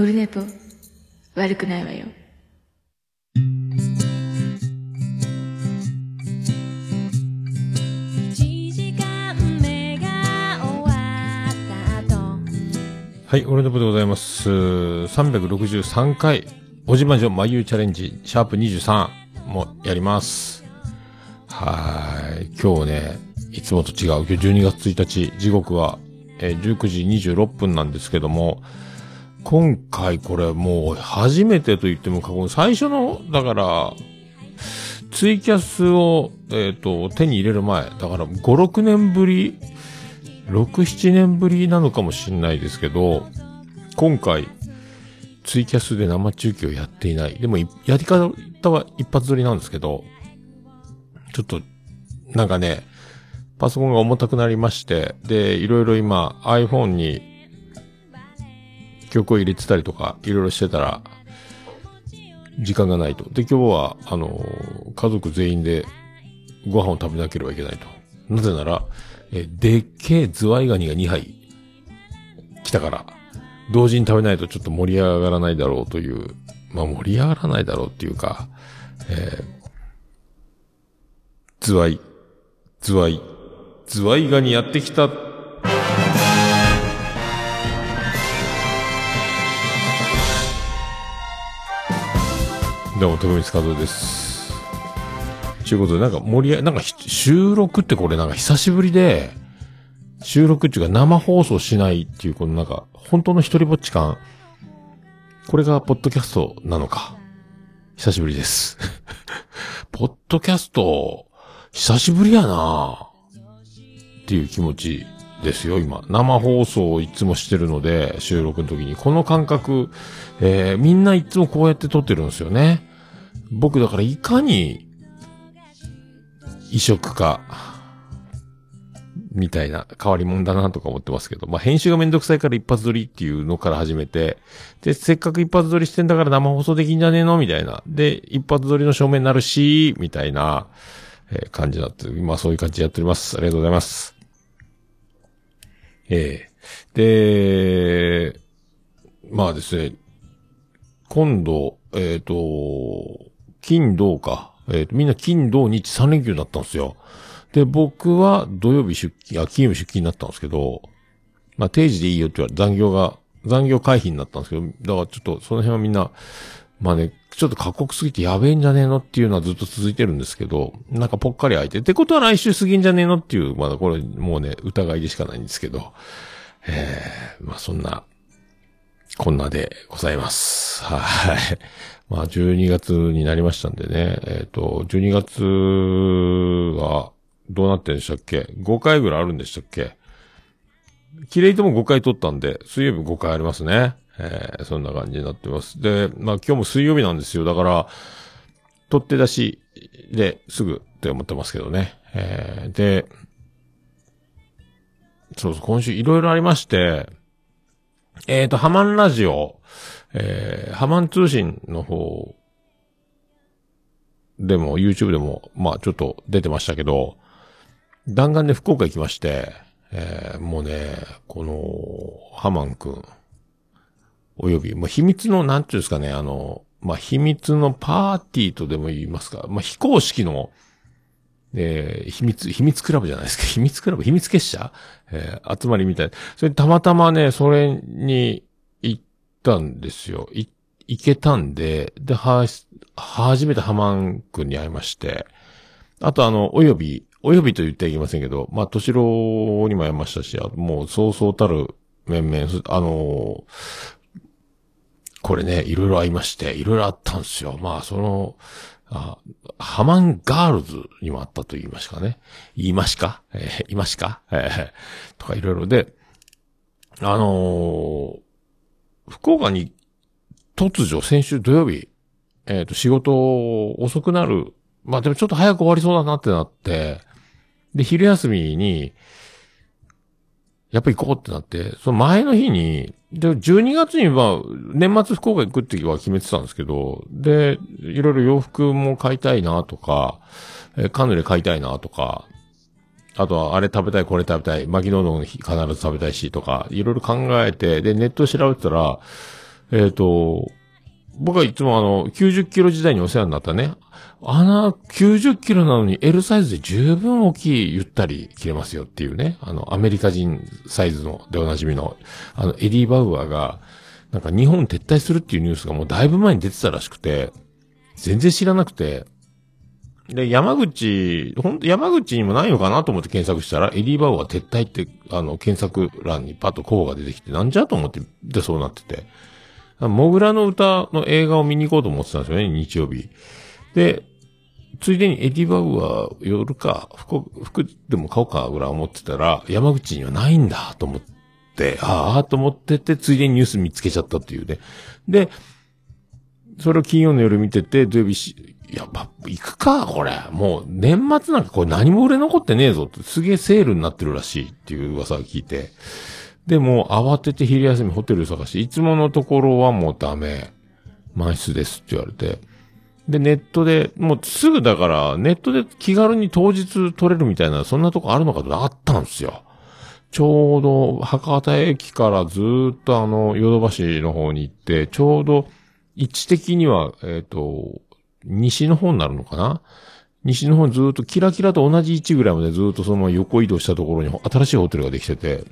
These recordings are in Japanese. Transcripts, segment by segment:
オルネポ悪くないわよ1時間目が終わった後はい、俺の部でございます。363回、おじまじょ眉チャレンジ、シャープ23もやります。はーい、今日ね、いつもと違う、今日12月1日、時刻は、えー19時26分なんですけども、今回これもう初めてと言っても過言、最初の、だから、ツイキャスを、えっ、と、手に入れる前、だから5、6年ぶり、6、7年ぶりなのかもしれないですけど、今回、ツイキャスで生中継をやっていない。でも、やり方は一発撮りなんですけど、ちょっと、なんかね、パソコンが重たくなりまして、で、いろいろ今 iPhone に曲を入れてたりとか、いろいろしてたら、時間がないと。で、今日は、あのー家族全員でご飯を食べなければいけないと。なぜなら、えでっけえズワイガニが2杯来たから、同時に食べないとちょっと盛り上がらないだろうという、まあ盛り上がらないだろうっていうか、えー、ズワイ、ズワイ、ズワイガニやってきた。どうも、徳光和夫です。ということで、なんか盛り上なんか収録ってこれなんか久しぶりで、収録っていうか生放送しないっていう、このなんか、本当の一人ぼっち感。これがポッドキャストなのか。久しぶりです。ポッドキャスト、久しぶりやなっていう気持ちですよ、今。生放送をいつもしてるので、収録の時に。この感覚、えー、みんないつもこうやって撮ってるんですよね。僕だからいかに、異色か、みたいな変わり者だなとか思ってますけど、まあ、編集がめんどくさいから一発撮りっていうのから始めて、で、せっかく一発撮りしてんだから生放送できんじゃねえのみたいな。で、一発撮りの照明になるし、みたいな、えー感じになって、今そういう感じでやっております。ありがとうございます。ええで、まあですね、今度、えっ、と、金土か。えっ、と、みんな金土日3連休だったんですよ。で、僕は土曜日出勤、あ、金曜日出勤になったんですけど、まあ定時でいいよって言われ残業が、残業回避になったんですけど、だからちょっとその辺はみんな、まあね、ちょっと過酷すぎてやべえんじゃねえのっていうのはずっと続いてるんですけど、なんかぽっかり空いて、ってことは来週過ぎんじゃねえのっていう、まだこれもうね、疑いでしかないんですけど、ええまあそんな、こんなでございます。はい。まあ、12月になりましたんでね。えっ、と、12月は、どうなってんでしたっけ ?5 回ぐらいあるんでしたっけ？綺麗とも5回撮ったんで、水曜日5回ありますね。えーそんな感じになってます。で、まあ今日も水曜日なんですよ。だから、撮って出しですぐって思ってますけどね。えーで、そうそう、今週いろいろありまして、えっ、と、ハマンラジオ、えー、ハマン通信の方でも、YouTube でも、まあちょっと出てましたけど、弾丸で福岡行きまして、えー、もうね、この、ハマンくん、および、まあ秘密の、なんていうんですかね、あの、まあ秘密のパーティーとでも言いますか、まあ非公式の、え秘密、秘密クラブじゃないですか。秘密クラブ秘密結社？えー集まりみたい。それたまたまね、それに行ったんですよ。い、行けたんで、で、は、初めてハマン君に会いまして、あとあの、および、およびと言ってはいけませんけど、まあ、としろにも会いましたし、あもう、そうそうたる面々、あのーこれね、いろいろ会いまして、いろいろあったんですよ。まあ、その、あハマンガールズにもあったと言いましたかね。言いましか？えー、いましか？えーとかいろいろで、あのー福岡に突如先週土曜日、えっ、と、仕事遅くなる。まあでもちょっと早く終わりそうだなってなって、で、昼休みに、やっぱ行こうってなって、その前の日に、で、12月には、年末福岡行くっては決めてたんですけど、で、いろいろ洋服も買いたいなとか、えカヌレ買いたいなとか、あとは、あれ食べたい、これ食べたい、牧のうどんも必ず食べたいしとか、いろいろ考えて、で、ネット調べたら、えっ、と、僕はいつもあの、90キロ時代にお世話になったね、あの、90キロなのに L サイズで十分大きい、ゆったり着れますよっていうね、あの、アメリカ人サイズの、でおなじみの、あの、エディ・バウアーが、なんか日本撤退するっていうニュースがもうだいぶ前に出てたらしくて、全然知らなくて、で、山口、ほんと山口にもないのかなと思って検索したら、エディ・バウアー撤退って、あの、検索欄にパッと候補が出てきて、なんじゃと思って、で、そうなってて。モグラの歌の映画を見に行こうと思ってたんですよね、日曜日。で、ついでにエディ・バウアー寄るか、服、服でも買おうかぐらい思ってたら、山口にはないんだと思って、ああ、と思ってて、ついでにニュース見つけちゃったっていうね。で、それを金曜の夜見てて、土曜日し、やっぱ、行くか、これ。もう、年末なんかこれ何も売れ残ってねえぞって、すげえセールになってるらしいっていう噂を聞いて。で、もう慌てて昼休みホテル探して、いつものところはもうダメ。満室ですって言われて。で、ネットで、もうすぐだから、ネットで気軽に当日取れるみたいな、そんなとこあるのかとあったんですよ。ちょうど、博多駅からずっとあの、ヨドバシの方に行って、ちょうど、位置的には、えっ、と、西の方になるのかな？西の方ずっとキラキラと同じ位置ぐらいまでずっとそのまま横移動したところに新しいホテルができてて、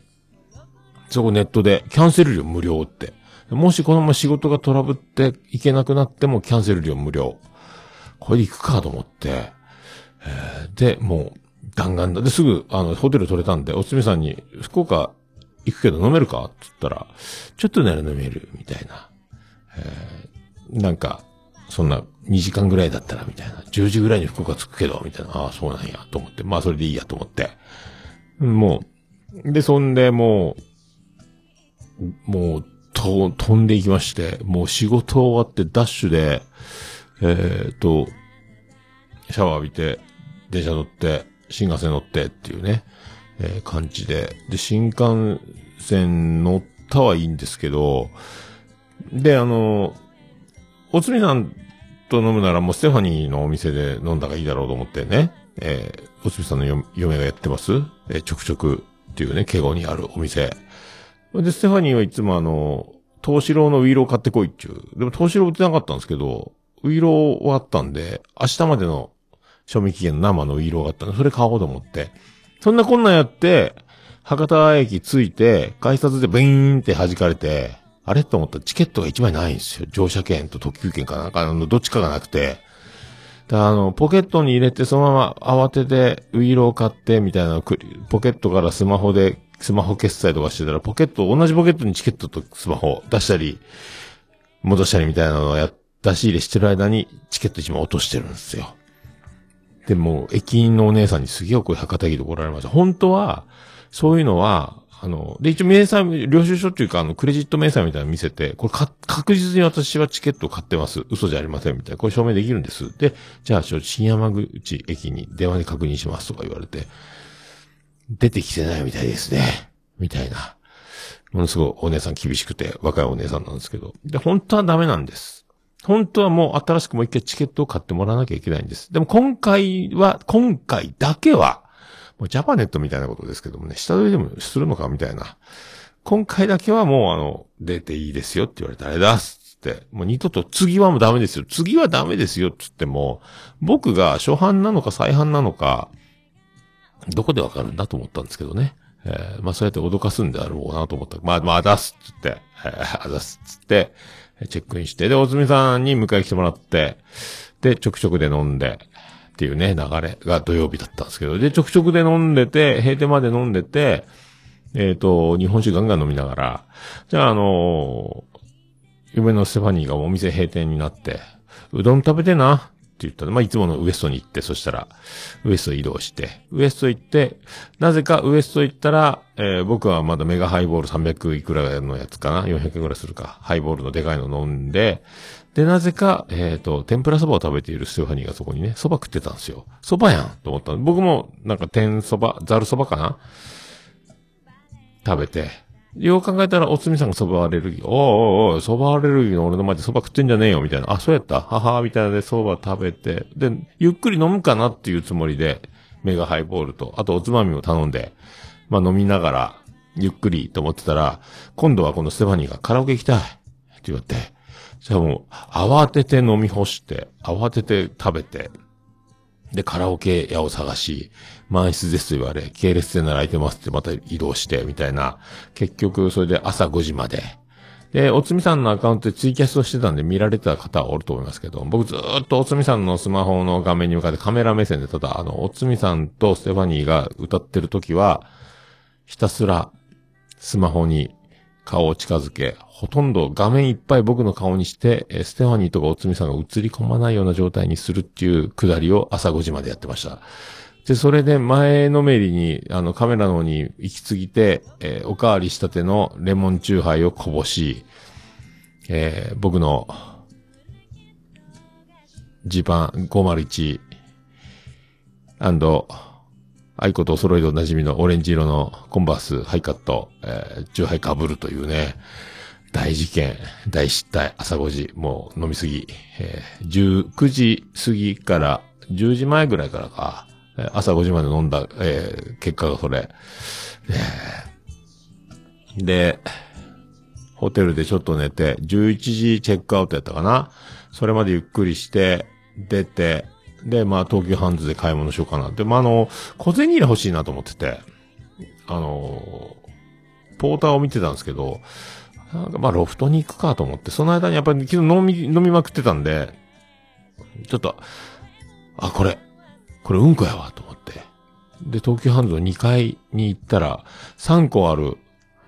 そこネットでキャンセル料無料って。もしこのまま仕事がトラブって行けなくなってもキャンセル料無料。これで行くかと思って、えーで、もう弾丸だ。で、すぐ、あの、ホテル取れたんで、おつみさんに、福岡行くけど飲めるか？って言ったら、ちょっとなら飲める、みたいな。えーなんか、そんな2時間ぐらいだったら、みたいな。10時ぐらいに福岡着くけど、みたいな。ああ、そうなんや、と思って。まあ、それでいいや、と思って。もう、で、そんで、もう、もう、と、飛んでいきまして、もう仕事終わってダッシュで、えーっと、シャワー浴びて、電車乗って、新幹線乗ってっていうね、えー感じで。で、新幹線乗ったはいいんですけど、で、あの、おつみさんと飲むならもうステファニーのお店で飲んだがいいだろうと思ってね、えーおつみさんの嫁がやってますえーちょくちょくっていうね、敬語にあるお店。で、ステファニーはいつもあの、藤四郎のういろう買ってこいっちゅう。でも藤四郎売ってなかったんですけど、ういろうはあったんで、明日までの賞味期限の生のういろうがあったんで、それ買おうと思って。そんなこんなんやって、博多駅着いて、改札でブイーンって弾かれて、あれと思ったらチケットが1枚ないんですよ。乗車券と特急券かなんか、あの、どっちかがなくて。あの、ポケットに入れて、そのまま慌てて、ういろう買って、みたいな、ポケットからスマホで、スマホ決済とかしてたら、ポケット、同じポケットにチケットとスマホ出したり、戻したりみたいなのをや、出し入れしてる間に、チケット1枚落としてるんですよ。でも、駅員のお姉さんにすげえこれ博多駅で怒られました。本当は、そういうのは、あの、で、一応明細、領収書っていうか、あの、クレジット明細みたいなの見せて、これか、確実に私はチケットを買ってます。嘘じゃありません、みたいな。これ証明できるんです。で、じゃあ、新山口駅に電話で確認しますとか言われて、出てきてないみたいですね。みたいな。ものすごいお姉さん厳しくて、若いお姉さんなんですけど。で、本当はダメなんです。本当はもう新しくもう一回チケットを買ってもらわなきゃいけないんです。でも今回は、今回だけは、もうジャパネットみたいなことですけどもね、下取りでもするのかみたいな。今回だけはもうあの、出ていいですよって言われて、あれだっつって、もう二度と次はもうダメですよ。次はダメですよって言っても、僕が初版なのか再版なのか、どこでわかるんだと思ったんですけどね。えーまあそうやって脅かすんであろうなと思った。まあ、まあ、出すっつって、えー、あ出すっつって、チェックインして、で、おつみさんに迎え来てもらって、で、ちょくちょくで飲んで、っていうね、流れが土曜日だったんですけど、で、ちょくちょくで飲んでて、閉店まで飲んでて、えっ、と、日本酒ガンガン飲みながら、じゃあ、あのー嫁のステファニーがお店閉店になって、うどん食べてな、って言ったら、まあ、いつものウエストに行って、そしたら、ウエスト移動して、ウエスト行って、なぜかウエスト行ったら、えー僕はまだメガハイボール300いくらのやつかな ?400 円ぐらいするか。ハイボールのでかいの飲んで、で、なぜか、えっ、と、天ぷらそばを食べているステファニーがそこにね、そば食ってたんですよ。そばやんと思ったの僕も、なんか天そば、ざるそばかな？食べて。よう考えたら、おつみさんが蕎麦アレルギー。おいおいおい、蕎麦アレルギーの俺の前で蕎麦食ってんじゃねえよ、みたいな。あ、そうやったははみたいなで蕎麦食べて。で、ゆっくり飲むかなっていうつもりで、メガハイボールと、あとおつまみを頼んで、まあ飲みながら、ゆっくりと思ってたら、今度はこのステファニーがカラオケ行きたい。って言われて、じゃあもう、慌てて飲み干して、慌てて食べて、で、カラオケ屋を探し、満室ですと言われ、系列店なら空いてますってまた移動して、みたいな。結局、それで朝5時まで。で、おつみさんのアカウントでツイキャスをしてたんで見られてた方はおると思いますけど、僕ずーっとおつみさんのスマホの画面に向かってカメラ目線で、ただ、あの、おつみさんとステファニーが歌ってる時は、ひたすらスマホに顔を近づけ、ほとんど画面いっぱい僕の顔にして、ステファニーとかおつみさんが映り込まないような状態にするっていうくだりを朝5時までやってました。で、それで前のめりに、あの、カメラの方に行き過ぎて、えーおかわりしたてのレモンチューハイをこぼし、えー僕の、ジパン501、アイコとお揃いでおなじみのオレンジ色のコンバースハイカット、えー、チューハイかぶるというね、大事件、大失態、朝5時、もう飲みすぎ、えー、19時過ぎから、10時前ぐらいからか、朝5時まで飲んだ、えー結果がそれ。で、ホテルでちょっと寝て、11時チェックアウトやったかな。それまでゆっくりして、出て、で、まあ、東急ハンズで買い物しようかなって。まあ、あの、小銭入れ欲しいなと思ってて、あの、ポーターを見てたんですけど、なんかまあ、ロフトに行くかと思って、その間にやっぱり昨日飲み、飲みまくってたんで、ちょっと、あ、これ、これうんこやわ、と思って。で、東急ハンズの2階に行ったら、3個ある、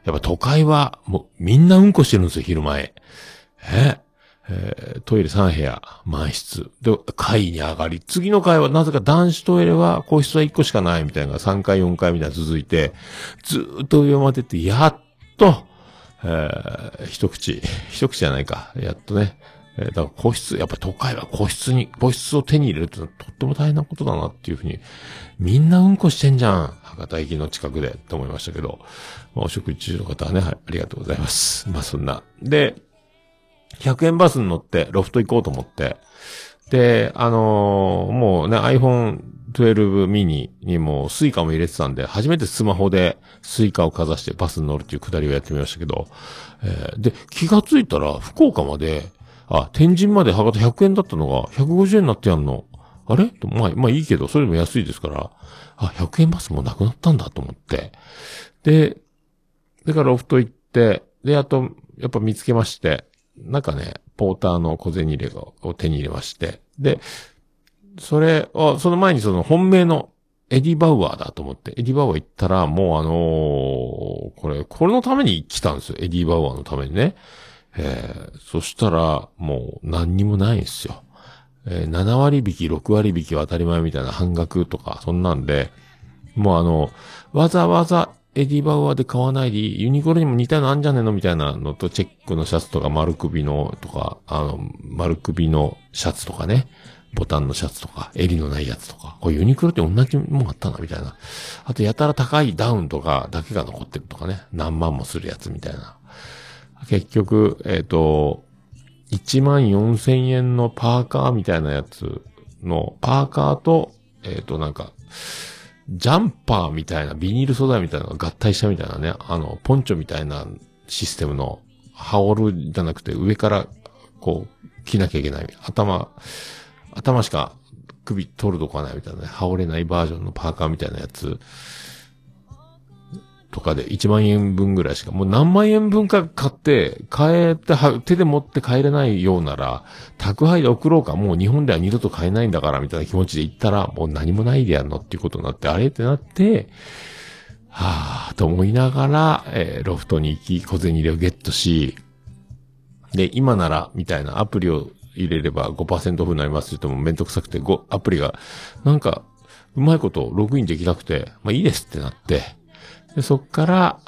やっぱ都会は、もう、みんなうんこしてるんですよ、昼前。え？えートイレ3部屋、満室。で、階に上がり、次の階はなぜか男子トイレは、個室は1個しかないみたいな3階、4階みたいな続いて、ずっと上までって、やっと、えー一口、一口じゃないか。やっとね。えーだから個室、やっぱ都会は個室に、個室を手に入れるってのはとっても大変なことだなっていうふうに、みんなうんこしてんじゃん。博多駅の近くで、と思いましたけど。まあ、お食事中の方はね、はい、ありがとうございます。まあ、そんな。で、100円バスに乗って、ロフト行こうと思って。で、あのーもうね、iPhone 12 mini にもスイカも入れてたんで、初めてスマホでスイカをかざしてバスに乗るっていうくだりをやってみましたけど、えーで、気がついたら、福岡まで、あ、天神まで博多100円だったのが、150円になってやんの。あれ？まあ、まあいいけど、それでも安いですから、あ、100円バスもなくなったんだと思って。で、だからロフト行って、で、あと、やっぱ見つけまして、なんかね、ポーターの小銭入れを手に入れまして、で、それを、その前にその本命のエディ・バウアーだと思って、エディ・バウアー行ったら、もうあのーこれ、これのために来たんですよ。エディ・バウアーのためにね。えー、そしたら、もう何にもないんですよ。えー7割引き、6割引きは当たり前みたいな半額とか、そんなんで、もうあの、わざわざエディバウアーで買わないで、ユニクロにも似たのあんじゃねえのみたいなのと、チェックのシャツとか丸首のとか、あの、丸首のシャツとかね、ボタンのシャツとか、襟のないやつとか、これユニクロって同じもんあったな、みたいな。あと、やたら高いダウンとかだけが残ってるとかね、何万もするやつみたいな。結局、えっ、と、1万4千円のパーカーみたいなやつの、パーカーと、えっ、と、なんか、ジャンパーみたいな、ビニール素材みたいなのが合体したみたいなね、あの、ポンチョみたいなシステムの、羽織るじゃなくて上から、こう、着なきゃいけない。頭、頭しか首取るとこはないみたいなね、羽織れないバージョンのパーカーみたいなやつ、とかで1万円分ぐらいしか、もう何万円分か買って、買えて、手で持って帰れないようなら、宅配で送ろうか、もう日本では二度と買えないんだから、みたいな気持ちで行ったら、もう何もないでやんのっていうことになって、あれってなって、はぁ、と思いながら、えーロフトに行き、小銭入れをゲットし、で、今なら、みたいなアプリを入れれば5%オフになりますって言ってもめんどくさくて、ごアプリが、なんか、うまいことログインできなくて、まあいいですってなって、で、そっから、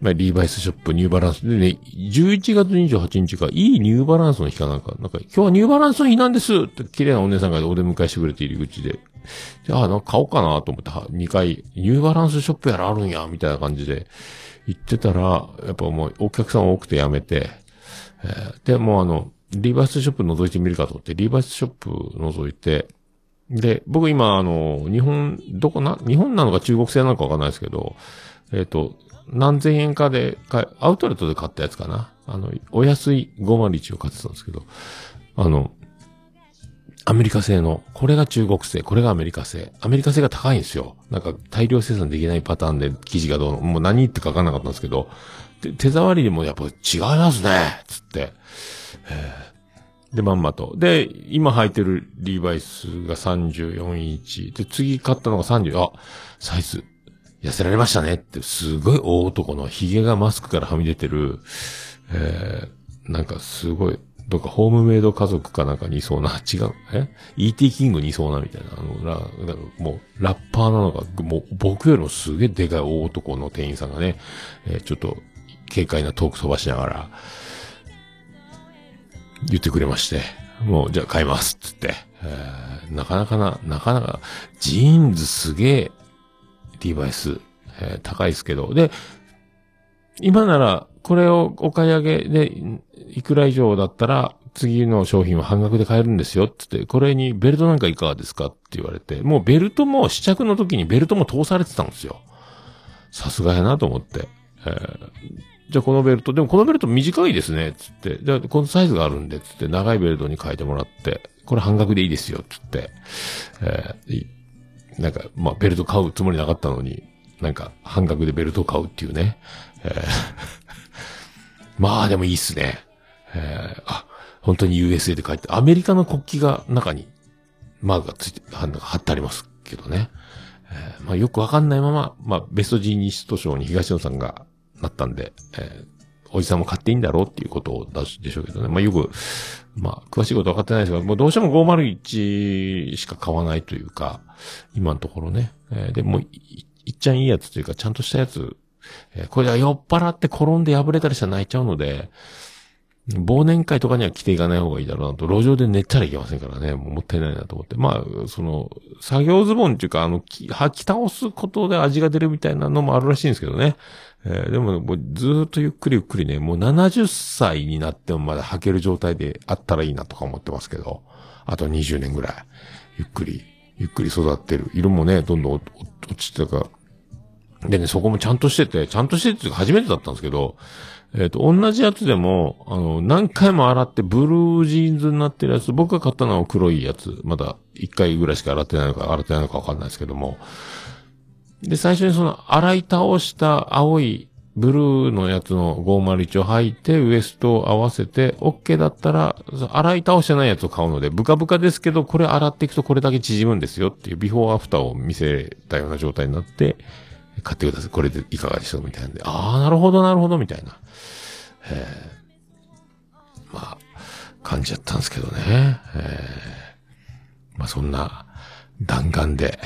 まあ、リーバイスショップ、ニューバランスでね、11月28日がいいニューバランスの日かなんか、なんか、今日はニューバランスの日なんですって、綺麗なお姉さんがお出迎えしてくれて入り口で。じゃあ、なんか買おうかなと思って、2回、ニューバランスショップやらあるんや、みたいな感じで、行ってたら、やっぱもうお客さん多くてやめて、えーで、もうあの、リーバイスショップ覗いてみるかと思って、リーバイスショップ覗いて、で、僕今、あの、日本、どこな、日本なのか中国製なのかわかんないですけど、えっ、と、何千円かで買、アウトレットで買ったやつかな。あの、お安い501を買ってたんですけど、あの、アメリカ製の、これが中国製、これがアメリカ製。アメリカ製が高いんですよ。なんか大量生産できないパターンで生地がどうの、もう何ってか分かなかったんですけど、手触りでもやっぱ違いますねつって。えーで、まんまと。で、今履いてるリーバイスが34インチ。で、次買ったのが30、あ、サイズ、痩せられましたね。って、すごい大男の髭がマスクからはみ出てる、えー、なんかすごい、どっかホームメイド家族かなんかにいそうな、違う、え ?ET キングにいそうなみたいな、あの、ラ、もう、ラッパーなのか、もう、僕よりもすげえでかい大男の店員さんがね、えーちょっと、軽快なトーク飛ばしながら、言ってくれまして、もう、じゃあ買います、つって。えーなかなかな、なかなか、ジーンズすげえ、リーバイス、えー高いですけど、で、今なら、これをお買い上げで、いくら以上だったら、次の商品は半額で買えるんですよ、つって、これにベルトなんかいかがですかって言われて、もうベルトも試着の時にベルトも通されてたんですよ。さすがやなと思って。えーじゃあこのベルト、でもこのベルト短いですね、つって。じゃあこのサイズがあるんで、つって、長いベルトに変えてもらって、これ半額でいいですよ、つって。えーなんか、まあ、ベルト買うつもりなかったのに、なんか、半額でベルトを買うっていうね。えー まあ、でもいいっすね。えーあ、本当に USA で書いて、アメリカの国旗が中に、マークがついて、貼ってありますけどね。えーまあ、よくわかんないまま、まあ、ベストジーニスト賞に東野さんがなったんで、えーおじさんも買っていいんだろうっていうこと出すでしょうけどね。まあ、よく、まあ、詳しいこと分かってないですが、もうどうしても501しか買わないというか、今のところね。えーでもい、っちゃんいいやつというか、ちゃんとしたやつ、えーこれは酔っ払って転んで破れたりしたら泣いちゃうので、忘年会とかには着ていかない方がいいだろうなと、路上で寝たらいけませんからね、もったいないなと思って。まあ、その、作業ズボンっていうか、あの、き履き倒すことで味が出るみたいなのもあるらしいんですけどね。えーでも、もうずーっとゆっくりゆっくりね、もう70歳になってもまだ履ける状態であったらいいなとか思ってますけど、あと20年ぐらい、ゆっくり、ゆっくり育ってる。色もね、どんどん落ちてたから、でね、そこもちゃんとしてて、ちゃんとしてて初めてだったんですけど、えっ、と、同じやつでも、あの、何回も洗ってブルージーンズになってるやつ、僕が買ったのは黒いやつ、まだ1回ぐらいしか洗ってないのか、洗ってないのかわかんないですけども、で、最初にその、洗い倒した青いブルーのやつの501を履いて、ウエストを合わせて、OK だったら、洗い倒してないやつを買うので、ブカブカですけど、これ洗っていくとこれだけ縮むんですよっていうビフォーアフターを見せたような状態になって、買ってください。これでいかがでしょうみたいなんで、ああ、なるほど、なるほど、みたいな。えーまあ、感じやったんですけどね。えーまあ、そんな弾丸で、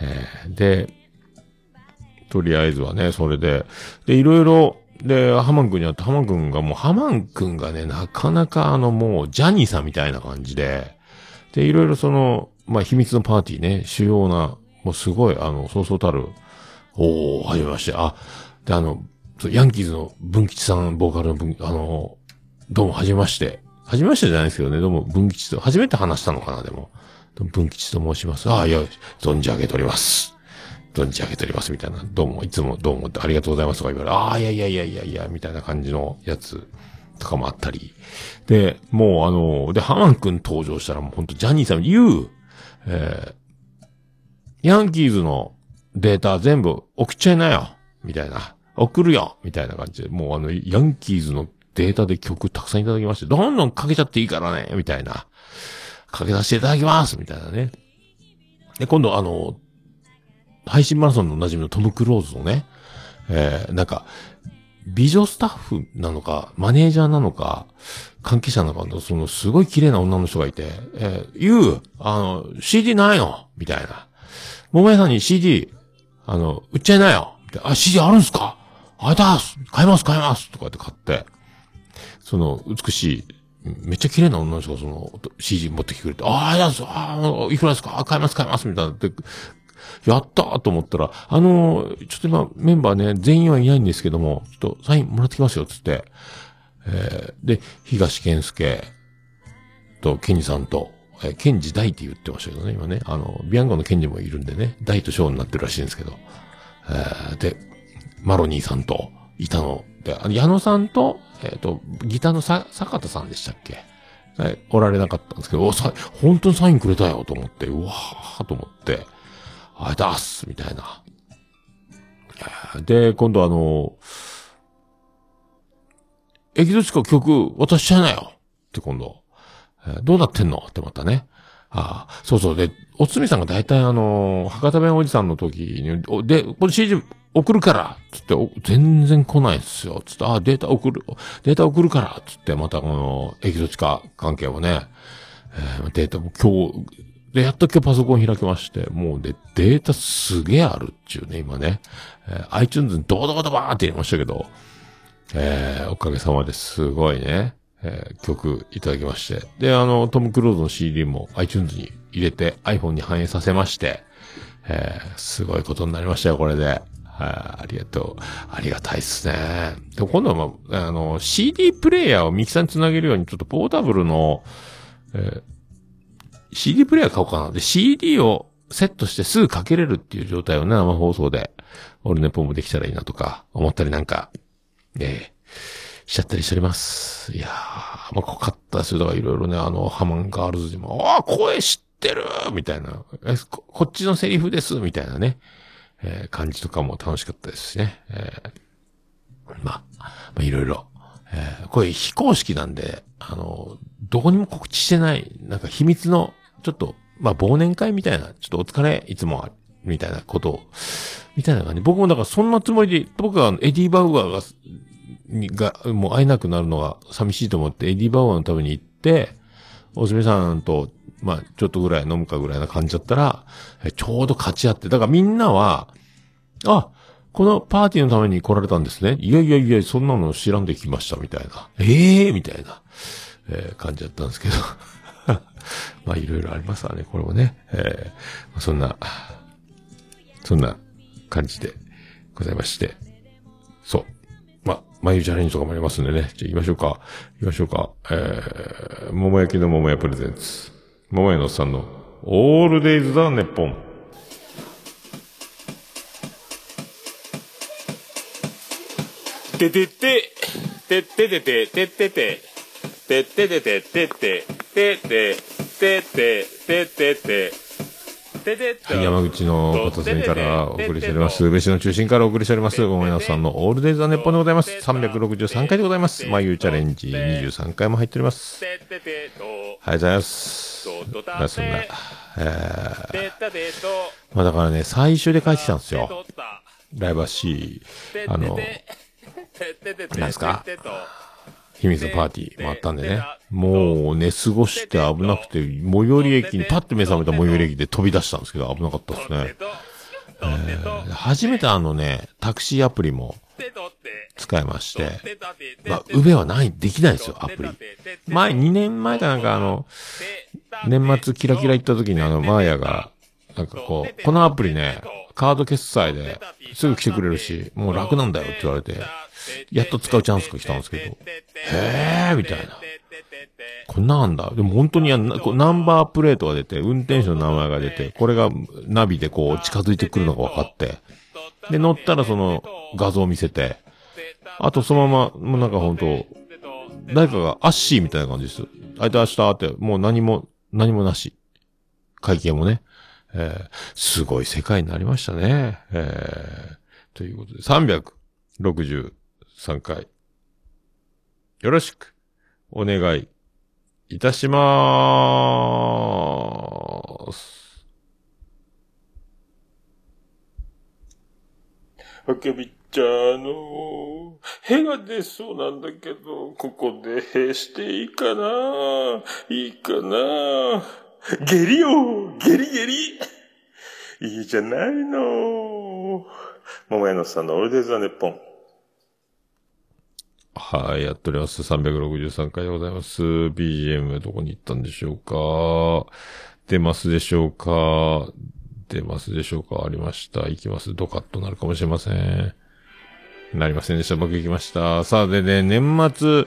えーで、とりあえずはね、それで、で、いろいろ、で、ハマン君に会って、ハマン君がもう、ハマン君がね、なかなかあのもう、ジャニーさんみたいな感じで、で、いろいろその、まあ、秘密のパーティーね、主要な、もうすごい、あの、そうそうたる、おー、はじめまして、あ、で、あの、ヤンキーズの文吉さん、ボーカルの文、あの、どうも、はじめまして。はじめましてじゃないですけどね、どうも、文吉と、初めて話したのかな、で。も文吉と申します。ああ、いや、存じ上げております。存じ上げております、みたいな。どうも、いつもどうもってありがとうございますとか言われるああ、いやいやいやいやいや、みたいな感じのやつとかもあったり。で、もうあの、で、ハマン君登場したらもうほんとジャニーさん言う、えー、ヤンキーズのデータ全部送っちゃいなよ、みたいな。送るよ、みたいな感じで、もうあの、ヤンキーズのデータで曲たくさんいただきまして、どんどんかけちゃっていいからね、みたいな。かけさせていただきます、みたいなね。で、今度あの、配信マラソンのおなじみのトム・クローズのね、えー、なんか、美女スタッフなのか、マネージャーなのか、関係者なのか、そのすごい綺麗な女の人がいて、えー、ゆう、あの、CD ないの？みたいな。桃屋さんに CD、あの、売っちゃいなよ。みたいな。あ、CD あるんすか？ありがとうございます。買います買います。とかって買って、その、美しい、めっちゃ綺麗な女の人がその、CD 持ってきてくれて、ああ、ありがとういます。あいくらですか？買います買います。みたいな。でやったと思ったら、あのーちょっと今メンバーね、全員はいないんですけども、ちょっとサインもらってきますよ、つって。えーで、東健介とケニさんと、えー、ケンジ大って言ってましたけどね、今ね。あの、ビアンゴのケンジもいるんでね、大と小になってるらしいんですけど。えーで、マロニーさんと、板野で、あの矢野さんと、えっ、と、ギターのさ、坂田さんでしたっけ？はい、おられなかったんですけど、おさ、本当にサインくれたよと思って、うわーと思って、あれだっす。みたいな。で、今度あの、エキゾチカ曲渡しちゃいなよって今度、えーどうなってんのってまたね。ああ、そうそう。で、おつみさんが大体あの、博多弁おじさんの時に、おで、これ CD 送るからつって、お全然来ないんです。よ。つって、あ、データ送る、データ送るからつって、またこの、エキゾチカ関係をね、えーデータも今日、で、やっと今日パソコン開きまして、もうで、データすげえあるっちゅうね、今ね。えー iTunes にドドドドバーって入れましたけど、えーおかげさまですごいね、えー曲いただきまして。で、あの、トム・クローズの CD も iTunes に入れて iPhone に反映させまして、えーすごいことになりましたよ、これで。はい、ありがとう。ありがたいっすね。で今度は、まあ、あの、CD プレイヤーをミキサーにつなげるように、ちょっとポータブルの、えー CD プレイヤー買おうかな。で、CD をセットしてすぐかけれるっていう状態をね、生放送で、オルネポもできたらいいなとか、思ったりなんか、ええしちゃったりしております。いやー、まあ、濃かったですよ。だからいろいろね、あの、ハマンガールズにも、ああ、声知ってるみたいなこ、こっちのセリフですみたいなね、えー感じとかも楽しかったですしね。えーまあ、まあ、いろいろ。えーこれ非公式なんで、あの、どこにも告知してない、なんか秘密の、ちょっと、まあ、忘年会みたいな、ちょっとお疲れ、いつも、みたいなことを、みたいな感じ。僕もだからそんなつもりで、僕はエディ・バウアーが、にが、もう会えなくなるのが寂しいと思って、エディ・バウアーのために行って、おすみさんと、まあ、ちょっとぐらい飲むかぐらいな感じだったら、ちょうどかち合って、だからみんなは、あ、このパーティーのために来られたんですね。いやいやいや、そんなの知らんで来ました、みたいな。ええー、みたいな、えー感じだったんですけど。まあ、いろいろありますわね、これもね。えーそんな、そんな感じでございまして。そう。まあ、眉チャレンジとかもありますんでね。じゃあ行きましょうか。行きましょうか。えー、桃焼きの桃屋プレゼンツ。桃屋のおっさんの、オールデイズ・ザ・ネッポン。ててて、てててて、ててて、てててて、てて、てて、てて、てて、てて、はい、山口のことずみからお送りしております。宇部市の中心からお送りしております。桃屋のおっさんのオールデイズ・ザ・ネッポンでございます。363回でございます。眉チャレンジ23回も入っております。ありがとうございます。まあ、そんな、えー、まあだからね、最初で帰ってきたんですよ。ライバー C、あの、なんすか？秘密のパーティーもあったんでね。もう寝過ごして危なくて、最寄り駅に、パッと目覚めた最寄り駅で飛び出したんですけど、危なかったですね。てと、初めてあのね、タクシーアプリも、使いまして、まあ、宇部はない、できないですよ、アプリ。前、2年前かなんかあの、年末キラキラ行った時にあの、マーヤが、なんかこう、このアプリね、カード決済ですぐ来てくれるし、もう楽なんだよって言われて、やっと使うチャンスが来たんですけど、へーみたいな。こんなんだ。でも本当にあナンバープレートが出て、運転手の名前が出て、これがナビでこう近づいてくるのが分かって、で、乗ったらその画像を見せて、あとそのまま、もうなんか本当誰かがアッシーみたいな感じです。あいつ明日って、もう何も、何もなし。会計もね。えーすごい世界になりましたね。えーということで、363回。よろしく、お願い、いたしまーす。あけびっちゃん、の、へが出そうなんだけど、ここでへしていいかな？いいかな？下痢よ下痢下痢いいじゃないの。桃屋のさんのオールデイズ・ザ・ネッポン。はい、やっております。363回でございます。BGM どこに行ったんでしょうか出ますでしょうか出ますでしょうかありました。行きます。ドカッとなるかもしれません。なりませんでした。僕行きました。さあ、でね、年末、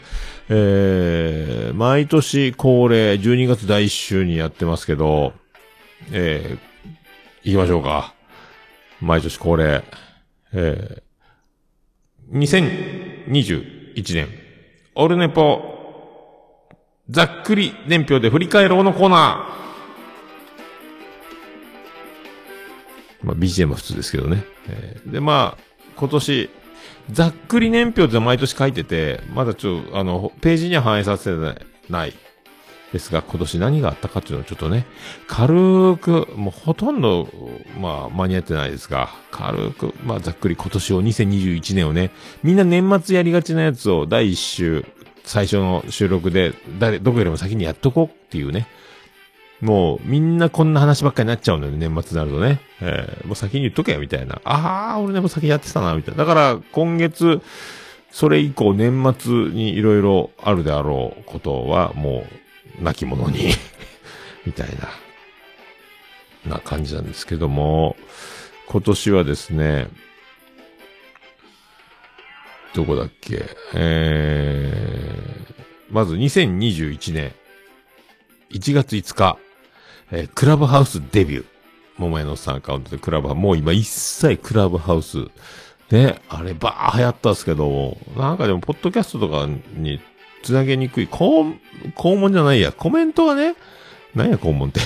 えー、毎年恒例、12月第1週にやってますけど、えー、行きましょうか。毎年恒例、えー、2021年、オルネポ、ざっくり年表で振り返ろうのコーナー。まあ、BGM は普通ですけどね。えーで、まあ、今年、ざっくり年表って毎年書いてて、まだちょっと、あの、ページには反映させてない。ですが、今年何があったかっていうのをちょっとね、軽く、もうほとんど、まあ、間に合ってないですが、軽く、まあ、ざっくり今年を、2021年をね、みんな年末やりがちなやつを第一週、最初の収録で、誰、どこよりも先にやっとこうっていうね。もう、みんなこんな話ばっかりになっちゃうんだよね、年末になるとね。えーもう先に言っとけよ、みたいな。ああ、俺ね、もう先やってたな、みたいな。だから、今月、それ以降、年末にいろいろあるであろうことは、もう、亡き者に、みたいな、な感じなんですけども、今年はですね、どこだっけ？えー、まず2021年、1月5日、えークラブハウスデビュー。桃屋のさんアカウントでクラブハウス、もう今一切クラブハウス。ね、あればー流行ったんですけど、なんかでも、ポッドキャストとかにつなげにくい、肛肛門じゃないや、コメントがね、なんや肛門って。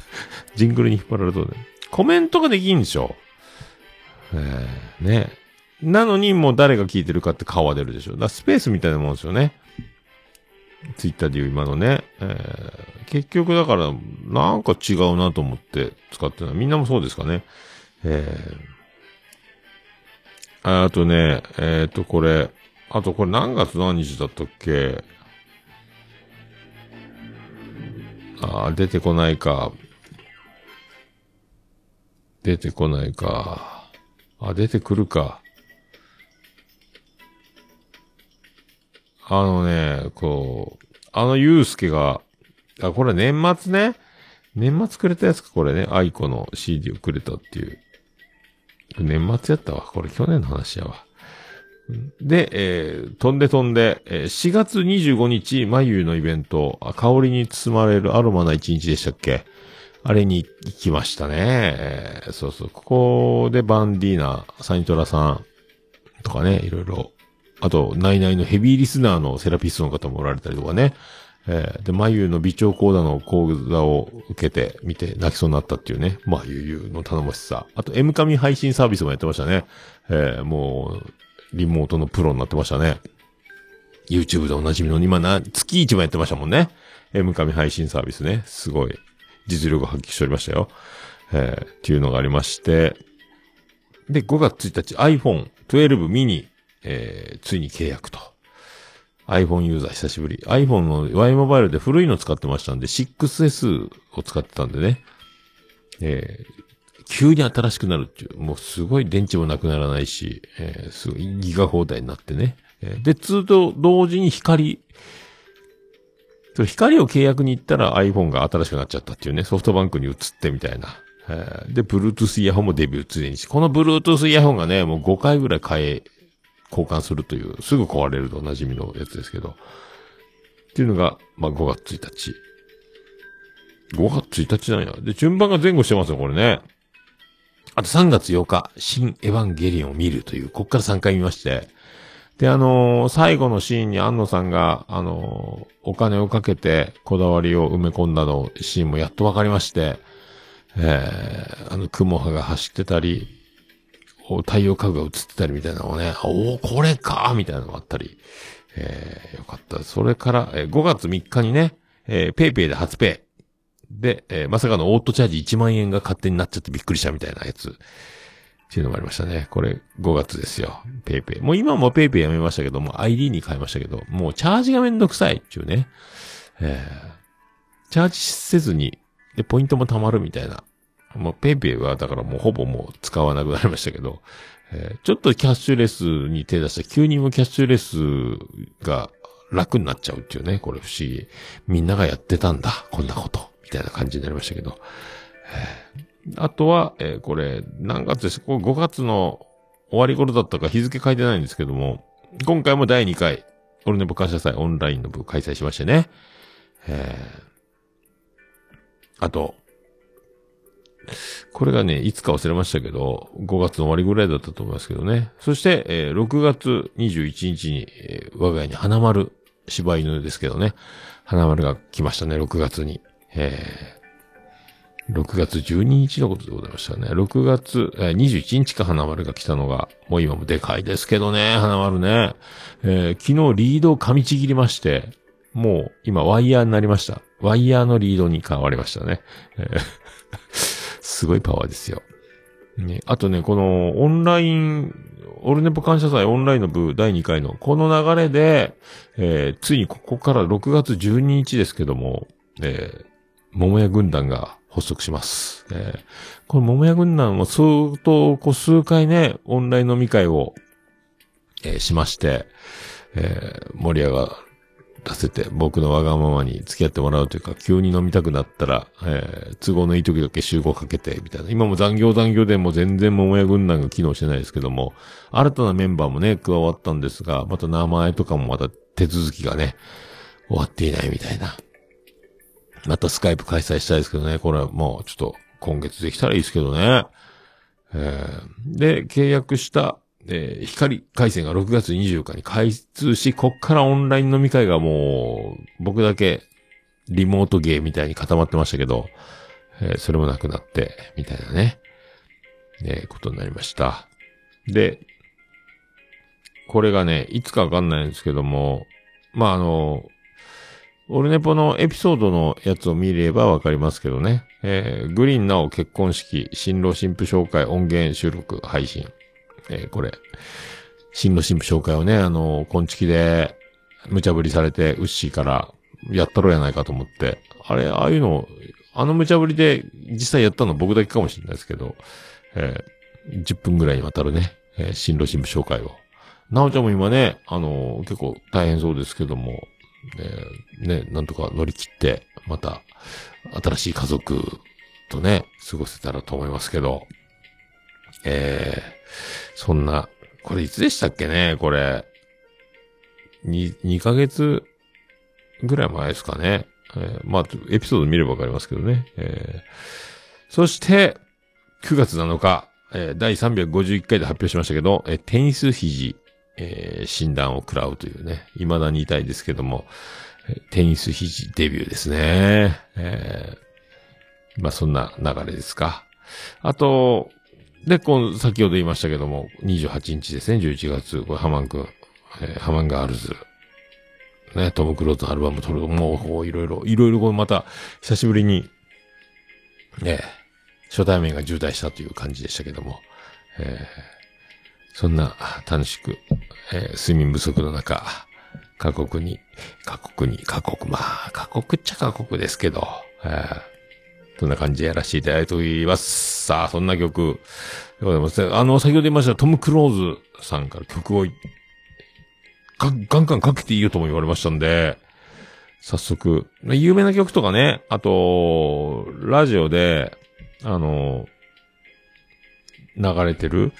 ジングルに引っ張られるとね。コメントができんでしょ。えー、ね。なのにもう誰が聞いてるかって顔は出るでしょ。だスペースみたいなもんですよね。ツイッターでいう今のね。えー結局だから、なんか違うなと思って使ってるのは、みんなもそうですかね。えーあとね、えっ、と、これ、あとこれ何月何日だったっけ？あー出てこないか。出てこないか。あ、出てくるか。あのね、こう、あのゆうすけが、あ、これ年末ね。年末くれたやつか、これね。愛子の CD をくれたっていう。年末やったわ。これ去年の話やわ。で、えー飛んで飛んで、えー4月25日、眉のイベント、香りに包まれるアロマな一日でしたっけ？あれに行きましたね。えーそうそう。ここでバンディーナ、サニトラさんとかね、いろいろ。あと、ナイナイのヘビーリスナーのセラピストの方もおられたりとかね。えーで、眉の美調講座の講座を受けて、見て泣きそうになったっていうね。まあ、ゆうゆうの頼もしさ。あと、M 神配信サービスもやってましたね。えーもう、リモートのプロになってましたね。YouTube でおなじみの今な、月一もやってましたもんね。M 神配信サービスね。すごい、実力発揮しておりましたよ。えーっていうのがありまして。で、5月1日 iPhone 12 mini、えーついに契約と。iPhone ユーザー久しぶり。iPhone の Y モバイルで古いの使ってましたんで、6S を使ってたんでね。えー急に新しくなるっていう、もうすごい電池もなくならないし、えーすごいギガ放題になってね。えーで、通と同時に光、光を契約に行ったら iPhone が新しくなっちゃったっていうね、ソフトバンクに移ってみたいな。で、Bluetooth イヤホンもデビューついにし、この Bluetooth イヤホンがね、もう5回ぐらい変え、交換するという、すぐ壊れるとおなじみのやつですけど。っていうのが、まあ、5月1日。5月1日なんや。で、順番が前後してますよ、これね。あと3月8日、新エヴァンゲリオンを見るという、こっから3回見まして。で、あのー最後のシーンに安野さんが、あのーお金をかけてこだわりを埋め込んだのシーンもやっとわかりまして、えー、あの、雲葉が走ってたり、太陽家具が映ってたりみたいなのをね、おおこれかみたいなのがあったり、えー、よかった。それから、えー5月3日にね、えー、ペイペイで初ペイ。で、えーまさかのオートチャージ1万円が勝手になっちゃってびっくりしたみたいなやつ。っていうのもありましたね。これ5月ですよ。ペイペイ。もう今もペイペイやめましたけども、ID に変えましたけど、もうチャージがめんどくさいっていうね。えーチャージせずに、で、ポイントも貯まるみたいな。もうペイペイはだからもうほぼもう使わなくなりましたけど、えーちょっとキャッシュレスに手出した急にもキャッシュレスが楽になっちゃうっていうね、これ不思議。みんながやってたんだ、こんなこと。みたいな感じになりましたけど。えーあとは、えーこれ、何月です？これ5月の終わり頃だったか日付書いてないんですけども、今回も第2回、オルネポ感謝祭オンラインの部開催しましてね。えーあと、これがね、いつか忘れましたけど、5月の終わりぐらいだったと思いますけどね。そして、えー6月21日に、えー我が家に花丸、柴犬ですけどね。花丸が来ましたね、6月に。えー6月12日のことでございましたね。6月、えー21日か花丸が来たのが、もう今もでかいですけどね、花丸ね。えー昨日リードを噛みちぎりまして、もう今ワイヤーになりました。ワイヤーのリードに変わりましたね。えーすごいパワーですよ。ね、あとね、このオンライン、オルネポ感謝祭オンラインの部第2回のこの流れで、えーついにここから6月12日ですけども、えー桃屋軍団が発足します。えーこの桃屋軍団も相当、こう数回ね、オンライン飲み会を、えーしまして、えー盛り上がらせて、僕のわがままに付き合ってもらうというか、急に飲みたくなったら、えー都合のいい時だけ集合かけて、みたいな。今も残業残業でもう全然桃屋軍団が機能してないですけども、新たなメンバーもね、加わったんですが、また名前とかもまた手続きがね、終わっていないみたいな。またスカイプ開催したいですけどね、これはもうちょっと今月できたらいいですけどね。えーで、契約した、えー光回線が6月24日に開通し、こっからオンライン飲み会がもう、僕だけリモートゲーみたいに固まってましたけど、えーそれもなくなって、みたいなね、えーことになりました。で、これがね、いつかわかんないんですけども、まあ、あの、オルネポのエピソードのやつを見ればわかりますけどね。えーグリーンなお結婚式、新郎新婦紹介、音源収録、配信。えーこれ、新郎新婦紹介をね、あの、昆虫で、無茶ぶりされて、ウッシーから、やったろやないかと思って、あれ、ああいうの、あの無茶ぶりで、実際やったの僕だけかもしれないですけど、えー10分ぐらいにわたるね、えー新郎新婦紹介を。なおちゃんも今ね、あの結構大変そうですけども、えーね、なんとか乗り切って、また、新しい家族とね、過ごせたらと思いますけど、えー、そんな、これいつでしたっけね、これ。に、2ヶ月ぐらい前ですかね。えーまあ、エピソード見ればわかりますけどね。えーそして、9月7日、えー第351回で発表しましたけど、えーテニス肘、えー診断を食らうというね、未だに痛いですけども、テニス肘デビューですね。えーまあそんな流れですか。あと、で、この、先ほど言いましたけども、28日ですね、11月、これハマンくん、えーハマンガールズ、ね、トム・クローズのアルバム撮る、もう、いろいろ、いろいろこうまた、久しぶりに、ね、初対面が渋滞したという感じでしたけども、えーそんな楽しく、えー睡眠不足の中、過酷に、過酷に、過酷、まあ、過酷っちゃ過酷ですけど、えーそんな感じでやらせていただいております。さあ、そんな曲でございます。あの、先ほど言いましたトム・クローズさんから曲をガンガンガンかけていいよとも言われましたんで、早速、有名な曲とかね、あと、ラジオで、あの、流れてる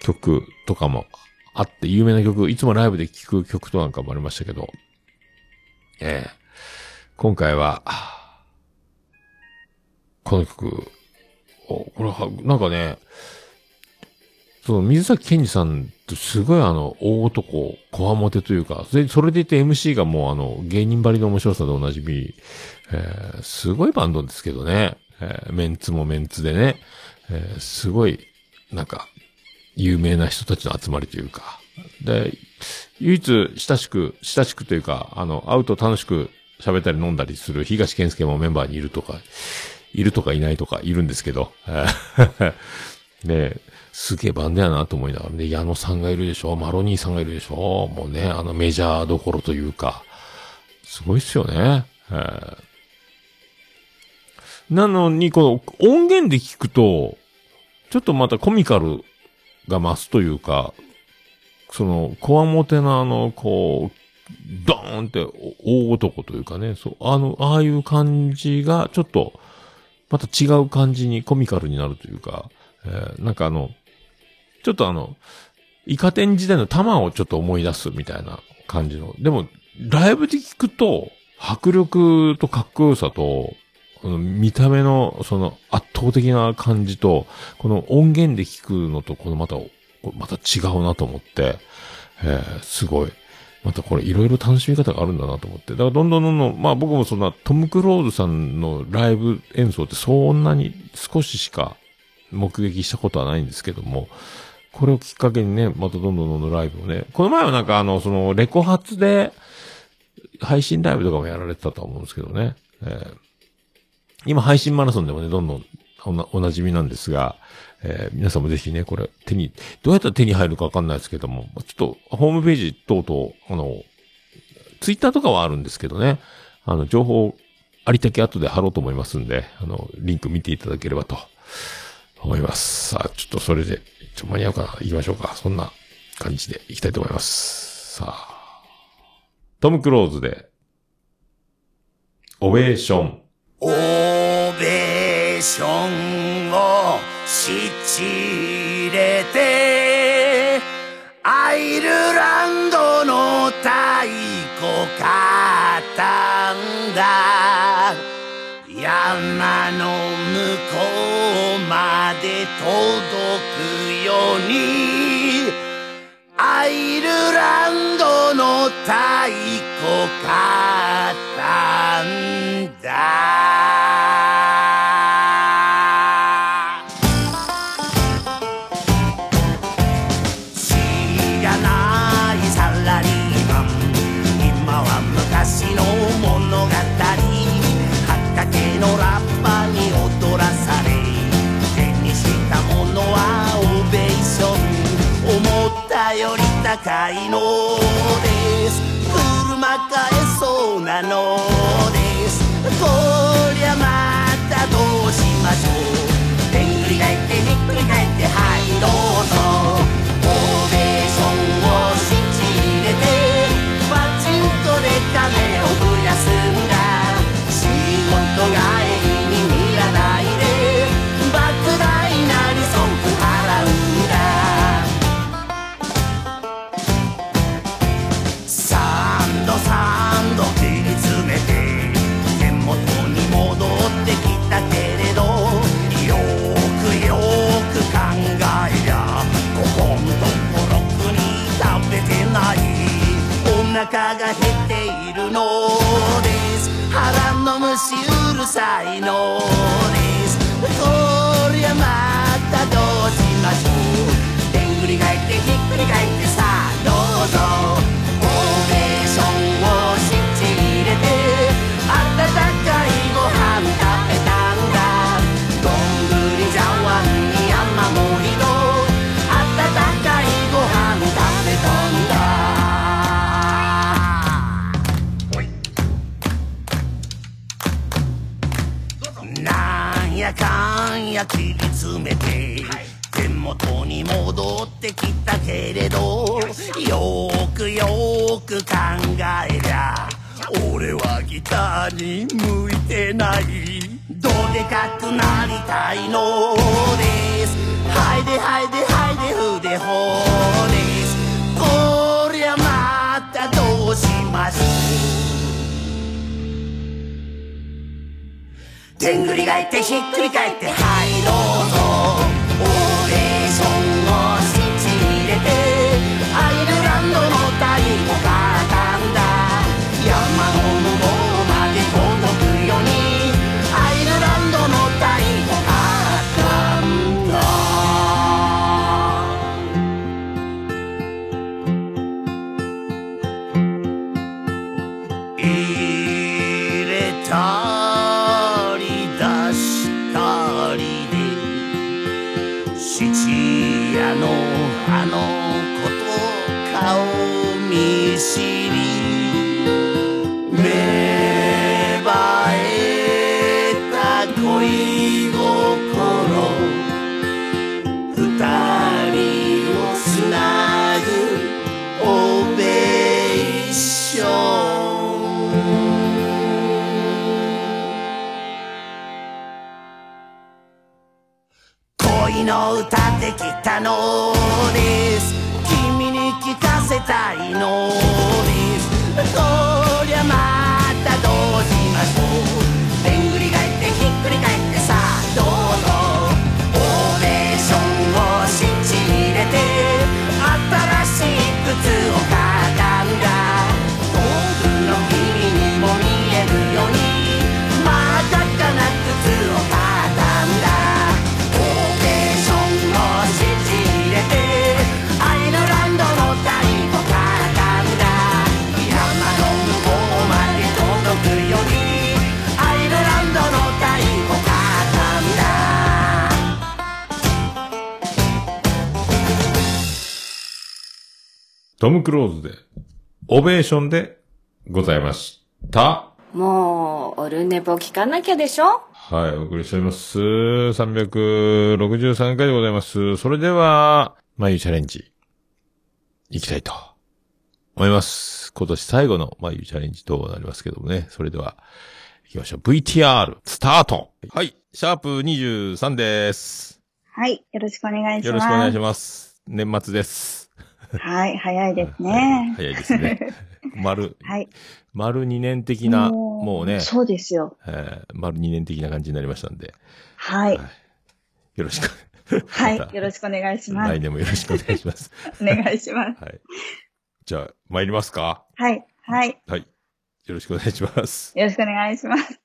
曲とかもあって、有名な曲、いつもライブで聴く曲となんかもありましたけど、ええ今回は、この曲、これは、なんかね、その、水崎健二さんとすごいあの、大男、こわもてというか、それ、それでいて MC がもうあの、芸人ばりの面白さでおなじみ、えーすごいバンドですけどね、えーメンツもメンツでね、えーすごい、なんか、有名な人たちの集まりというか、で、唯一親しく、親しくというか、あの、会うと楽しく喋ったり飲んだりする東健介もメンバーにいるとか、いるとかいないとかいるんですけど、えすげえバンドやなと思いながらね、矢野さんがいるでしょ、マロニーさんがいるでしょ、もうね、あのメジャーどころというか、すごいっすよね。なのに、この音源で聞くと、ちょっとまたコミカルが増すというか、その、こわもてなあの、こう、ドーンって大男というかね、そう、あの、ああいう感じが、ちょっと、また違う感じにコミカルになるというか、えーなんかあの、ちょっとあの、イカ天時代の玉をちょっと思い出すみたいな感じの。でも、ライブで聞くと、迫力とかっこよさと、この見た目の、その圧倒的な感じと、この音源で聞くのと、このまた、また違うなと思って、えーすごい。またこれいろいろ楽しみ方があるんだなと思って。だからどんどんどんどん、まあ僕もそんなトム・クローズさんのライブ演奏ってそんなに少ししか目撃したことはないんですけども、これをきっかけにね、またどんどんどんどんライブをね、この前はなんかあの、そのレコ発で配信ライブとかもやられてたと思うんですけどね。えー今配信マラソンでもね、どんどんおなおなじみなんですが、えー皆さんもぜひね、これ手に、どうやったら手に入るかわかんないですけども、ちょっとホームページ等々、あの、ツイッターとかはあるんですけどね、あの、情報、ありたけ後で貼ろうと思いますんで、あの、リンク見ていただければと思います。さあ、ちょっとそれで、ちょ、間に合うかな行きましょうか。そんな感じで行きたいと思います。さあ、トム・クローズで、オベーション。オベーションしちれてアイルランドの太鼓買ったんだ山の向こうまで届くようにアイルランドの太鼓買ったんだ。お腹が減っているのです。腹の虫うるさいのです。こりゃまたどうしましょう。でんぐり返ってひっくり返ってさあどうぞ。や切り詰めて手元に戻ってきたけれどよくよーく考えりゃ俺はギターに向いてない。どでかくなりたいのです。はいではいではいで筆ほです。こりゃまたどうしましょひっくり返ってはいどうぞできたのです。君に聞かせたいのです。トム・クローズで、オベーションでございました。もう、オルネポ聞かなきゃでしょ？はい、お送りしております。363回でございます。それでは、眉チャレンジ、いきたいと思います。今年最後の眉チャレンジとなりますけどもね。それでは、行きましょう。VTR、スタートはい、シャープ23です。はい。よろしくお願いします。よろしくお願いします。年末です。はい。早いですはいね。早いですね。丸、はい。丸2年的な、もうね、そうですよ。えー丸2年的な感じになりましたんで、はい。はいよろしく。はい。よろしくお願いします来。年もよろしくお願いします。お願いします。はい。じゃあ、参りますか？はい。はい。はい。よろしくお願いします。よろしくお願いします。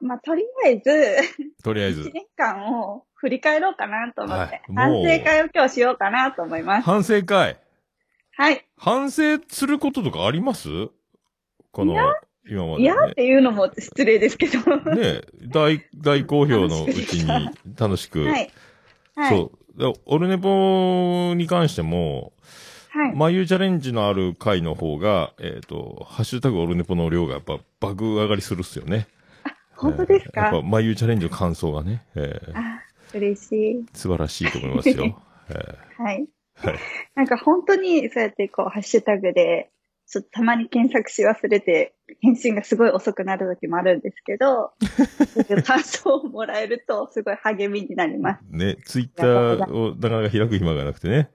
まあ、とりあえず、とりあえ1ず、年間を振り返ろうかなと思って、はい反省会を今日しようかなと思います。反省会？はい。反省することとかあります？この、今まいやでっていうのも失礼ですけど。はね。ね大、大好評のうちに楽しく。い。はい。そう。でオルネポに関しても、はい。眉チャレンジのある回の方が、えっ、と、ハッシュタグオルネポの量がやっぱ爆上がりするっすよね。本当ですか？えーやっぱ眉チャレンジの感想がね、えーあ、嬉しい。素晴らしいと思いますよ。えーはい。はい。なんか本当にそうやってこう、ハッシュタグで、ちょっとたまに検索し忘れて、返信がすごい遅くなる時もあるんですけど、感想をもらえるとすごい励みになります。ね、ツイッターをなかなか開く暇がなくてね。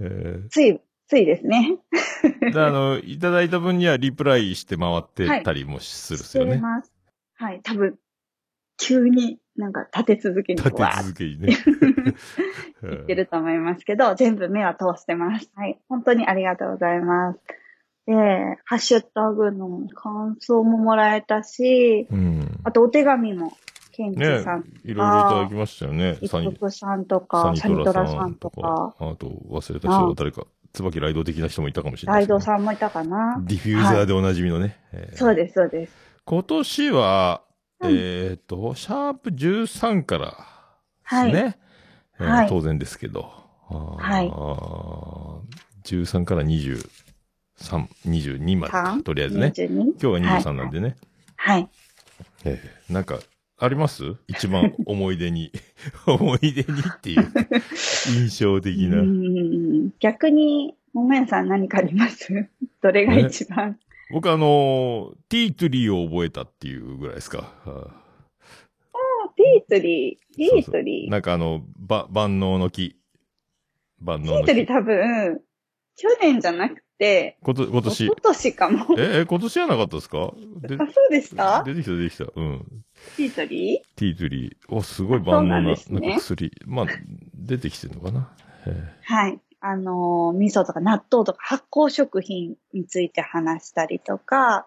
えつい、ついですね。ー、であの、いただいた分にはリプライして回ってたりもするっすよね。してます。はい。多分、急になんか立て続けに立て続けにね。て言ってると思いますけど、全部目は通してます。はい。本当にありがとうございます。で、ハッシュタグの感想ももらえたし、うん。あとお手紙も、ケンチねさん、いろいろいただきましたよね。一サニ服さんとサか、ニサニトトラさんとかか、、あと忘れた人誰か、椿ライド的な人もいたかもしれなライいですけどドさんもいたかな。ディフューザーでおなじみのね。えーそうです、そうです。今年は、うんえっ、と、シャープ13からはい。ですね。えーはい当然ですけど。はいい。13から23、22までか3とりあえずね。22今日が23なんでね。はい。えーなんか、あります？一番思い出に。思い出にっていう、印象的な。うん逆に、桃屋さん何かあります？どれが一番？僕あのーティートゥリーを覚えたっていうぐらいですか。はピートリー、ピートいリー。なんかあの、ば、万能の木。万能の木。ピートリー多分、去年じゃなくて、こと今年今。年かも。え、え、今年じゃなかったですか？であ、そうでした？出てきた出てきた。うん。ティートリー？ティートゥリー。お、すごい万能なな、なんか薬。まあ、出てきてるのかな？えはい。あのー、味噌とか納豆とか発酵食品について話したりとか、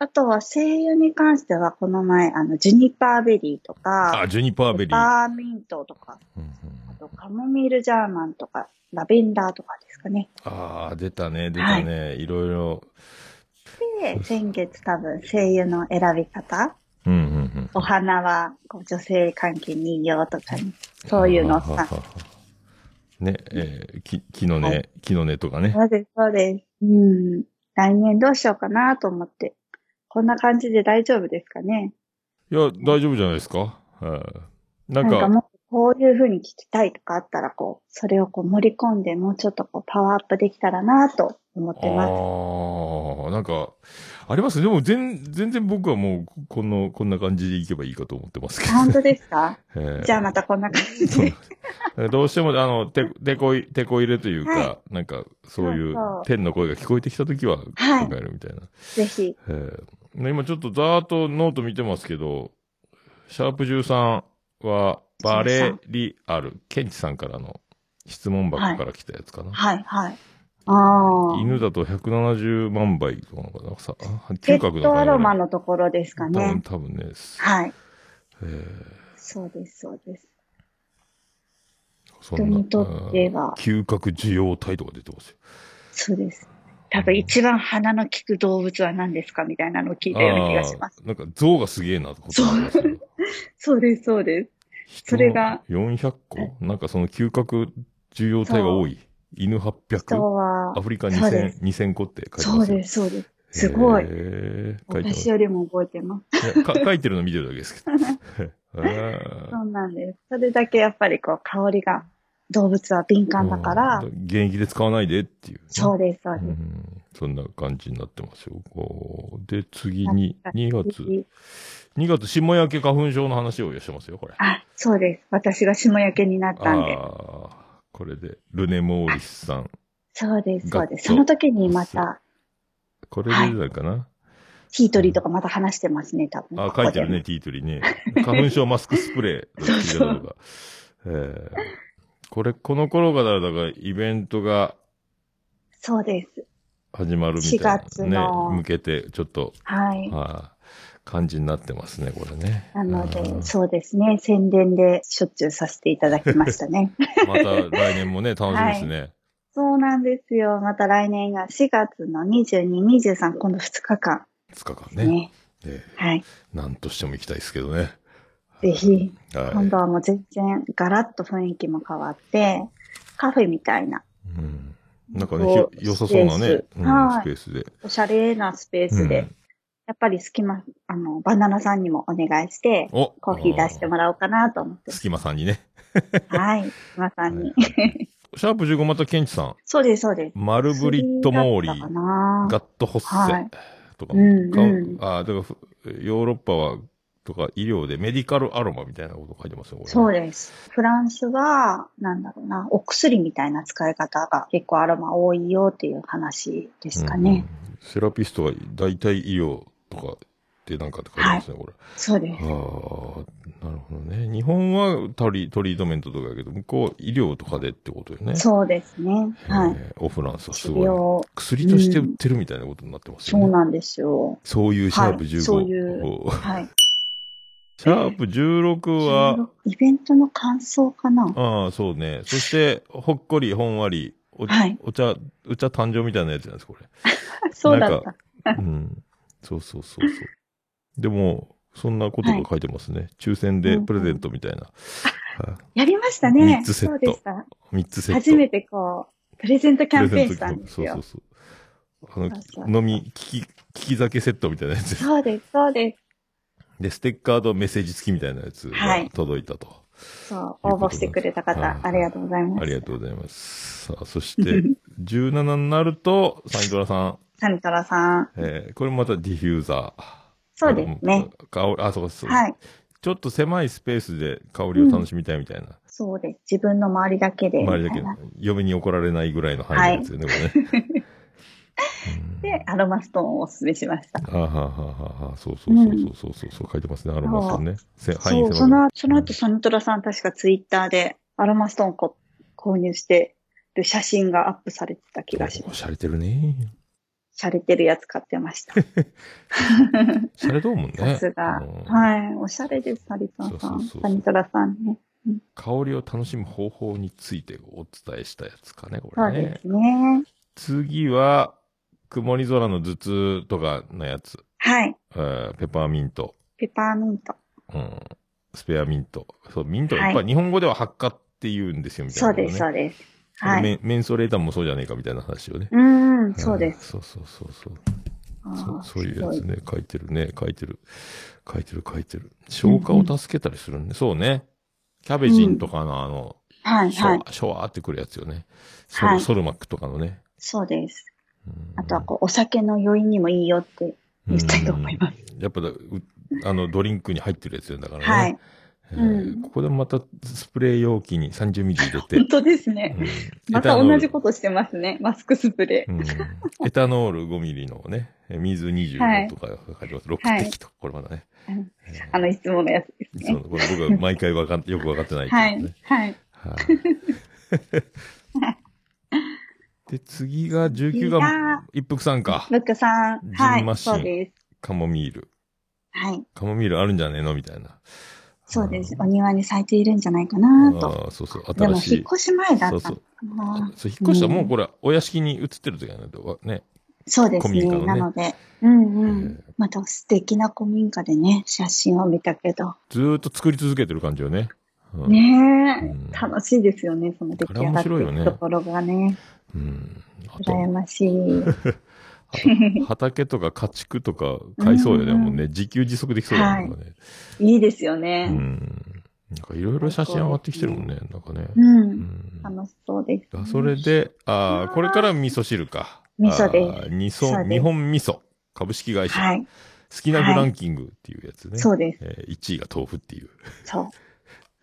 あとは声優に関してはこの前、あの、ジュニパーベリーとーか、あ、ジュニパーベリー。ペパーミントとか、うんうんあとカモミールジャーマンとか、ラベンダーとかですかね。ああ、出たね、出たね。いろいろ。で、先月多分声優の選び方、うんうんうん。お花はこう女性関係にいいよとかね、そういうのさははは、はね、えー、き、木のは根、木の根とかね。そうです、そうです。うん。来年どうしようかなと思って。こんな感じで大丈夫ですかね？いや、大丈夫じゃないですか？はいなか、なんんかもうこういう風に聞きたいとかあったら、こう、それをこう盛り込んで、もうちょっとこうパワーアップできたらなと思ってます。ああ、なんか、あります？でも、全、全然僕はもう、この、こんな感じでいけばいいかと思ってますけど。本当ですか？えーじゃあまたこんな感じで。どうしても、あの、て、てこい、てこ入れというか、はなんか、そういう天の声が聞こえてきたときは考はいえるみたいな。ぜひ。えー今ちょっとざーっとノート見てますけど、シャープ13は、バレリアル、ケンチさんからの質問箱から来たやつかな。はい、はい。ああ。犬だと170万倍とかなさ、嗅覚ットアロマののところですか多分、ね。多分ね。はい。えーそうです、そうです。そ人にとってはうん嗅覚受容体とか出てますよ。そうです。多分一番鼻の利く動物は何ですかみたいなのを聞いたような気がします。なんか象がすげえなってことなんですよ。そうです、そうです。それが人の400個？なんかその嗅覚受容体が多い。犬人 800? はア、フリカそうで2000、2000個って書いてますよ。そうです、そうです。すごい。私よりも覚えてます。か書いてるの見てるだけですけど。そうなんです。それだけやっぱりこう香りが動物は敏感だから、うん現役で使わないでっていうね、そうです、そうです。うんそんな感じになってますよ。で、次に、2月。2月、霜焼け花粉症の話をしてますよ、これ。あ、そうです。私が霜焼けになったんで。ああ、これで、ルネ・モーリスさん。そうです、そうです。その時にまた、これで誰かな、ティートリーとかまた話してますね、多分。あ、書いてるね、。ティートリーね。花粉症マスクスプレー。そうそう。えーこれ、この頃から、だから、イベントがそうです。始まるみたいな、4月のね、向けて、ちょっと、はい。はい感じになってますね、これね。なのうんで、そうですね。宣伝でしょっちゅうさせていただきましたね。また来年もね、楽しみですね。そうなんですよ。また来年が4月の22、23、今度2日間2日間ね。ね。えはい。ーなんとしても行きたいですけどね。ぜひ、はい。今度はもう全然ガラッと雰囲気も変わって、カフェみたいな、うん。なんかね、良さそうなね、スペースうんはいスペースで。おしゃれなスペースで、うんやっぱり隙間、あの、バナナさんにもお願いして、おコーヒー出してもらおうかなと思って。隙間さんにね。はい。まさに。シャープ15またケンチさん。そうです、そうです。マルブリット・モーリーガット・ホッセはいとかうんかうんあだからふ、ヨーロッパは、とか医療でメディカルアロマみたいなこと書いてますよ。そうです。フランスは、なんだろうな、お薬みたいな使い方が結構アロマ多いよっていう話ですかね。うんうんセラピストが大体医療とかってなんかって書いてますね、これ。そうです。ああ、なるほどね。日本はトリトリートメントとかやけど、向こう医療とかでってことよね。そうですね。はい。えーオフランスはす治ごい。療、薬として売ってるみたいなことになってますよね。そうなんですよ。そういうシャープはい15。そういうおはい。シャープ16は、イベントの感想かな？ああ、そうね。そして、ほっこり、ほんわり、お,、はいお茶、お茶誕生みたいなやつなんです、これ。そうだった。うん。そうそうそうそう。でも、そんなことが書いてますね。抽選でプレゼントみたいな。はいやりましたね。三つセット。三つセット。初めてこう、プレゼントキャンペーンしたんですよそうそう。そう。あの、そうそう飲み、聞き、聞き酒セットみたいなやつ。そうです、そうです。で、ステッカーとメッセージ付きみたいなやつがはい届いたと。そう、応募してくれた方、はいありがとうございます。ありがとうございます。さあ、そして、17になると、サニトラさん、サニトラさん。えーこれまたディフューザー。そうですね。香り、あ、そうそう。はい。ちょっと狭いスペースで香りを楽しみたいみたいな。そうです。自分の周りだけで。周りだけ嫁に怒られないぐらいの範囲のやつよね、これね。う んで、アロマストーンをお勧めしました。あはははははそうそうそうそうそうそう、書いてますね、アロマストーンね。せ範囲その、その後、サニトラさん確かツイッターでアロマストーンこ購入してる写真がアップされてた気がします。おしゃれてるね。洒落てるやつ買ってました。しゃれとうもんね。さすが。うんはい。おしゃれです、サリさん。そうそうそうそうサニトラさんね。香りを楽しむ方法についてお伝えしたやつかね、こそうれねで。すね。次は、曇り空の頭痛とかのやつ。はい。えーペパーミント。ペパーミント。うん。スペアミント。そう、ミント、はいやっぱり日本語では発火って言うんですよ、みたいな、ね。そうです、そうです。はい。メンメンソレーターもそうじゃねえかみたいな話をね。うーん、そうです。そうそうそうそう。そうそういうやつね。書いてるね。書いてる。書いてる書いてる。消化を助けたりするね。そうね。キャベジンとかのあの、はい、はい。ショワ、ーってくるやつよね。ソル,、はいソルマックとかのね。そうです。うんあとは、こう、お酒の余韻にもいいよって言ったいと思います。うんやっぱだ、うあの、ドリンクに入ってるやつよだからね。はい。えーうんここでまたスプレー容器に30ミリ入れて本。当ですね。うんまた同じことしてますね。マスクスプレー。うんエタノール5ミリのね、え水25とか書いてます。6滴と。これまだね。うんえあの、いつものやつですね。ーそうこれ僕は毎回わかん、よくわかってないってはい。はい。はい。で、次が19が一服さんか。ブックさん。ジンはい。マシンそうです。カモミール。はい。カモミールあるんじゃねえの？みたいな。そうです。お庭に咲いているんじゃないかなと。ああ、そうそう。でも、新しい。引っ越し前だったのそう。そう引っ越したらもうこれ、お屋敷に移ってる時なんだよね。そうですね。ねなので、うんうえん。また素敵な古民家でね、写真を見たけど。ずーっと作り続けてる感じよね。うんねえ、うん楽しいですよね、その出来上がってあれ面白いよねいくところがね。うん。羨ましい。畑とか家畜とか買いそうよね。うんうんもうね、自給自足できそうだもんね。いいですようね。ん。なんかいろいろ写真上がってきてるもんね。なんかね。う。うんん。楽しそうです、あそれで、ああ、これから味噌汁か。味噌です味噌、日本味噌株式会社。はい。好きな具ランキングっていうやつね。そうです。えー1位が豆腐っていう。そう。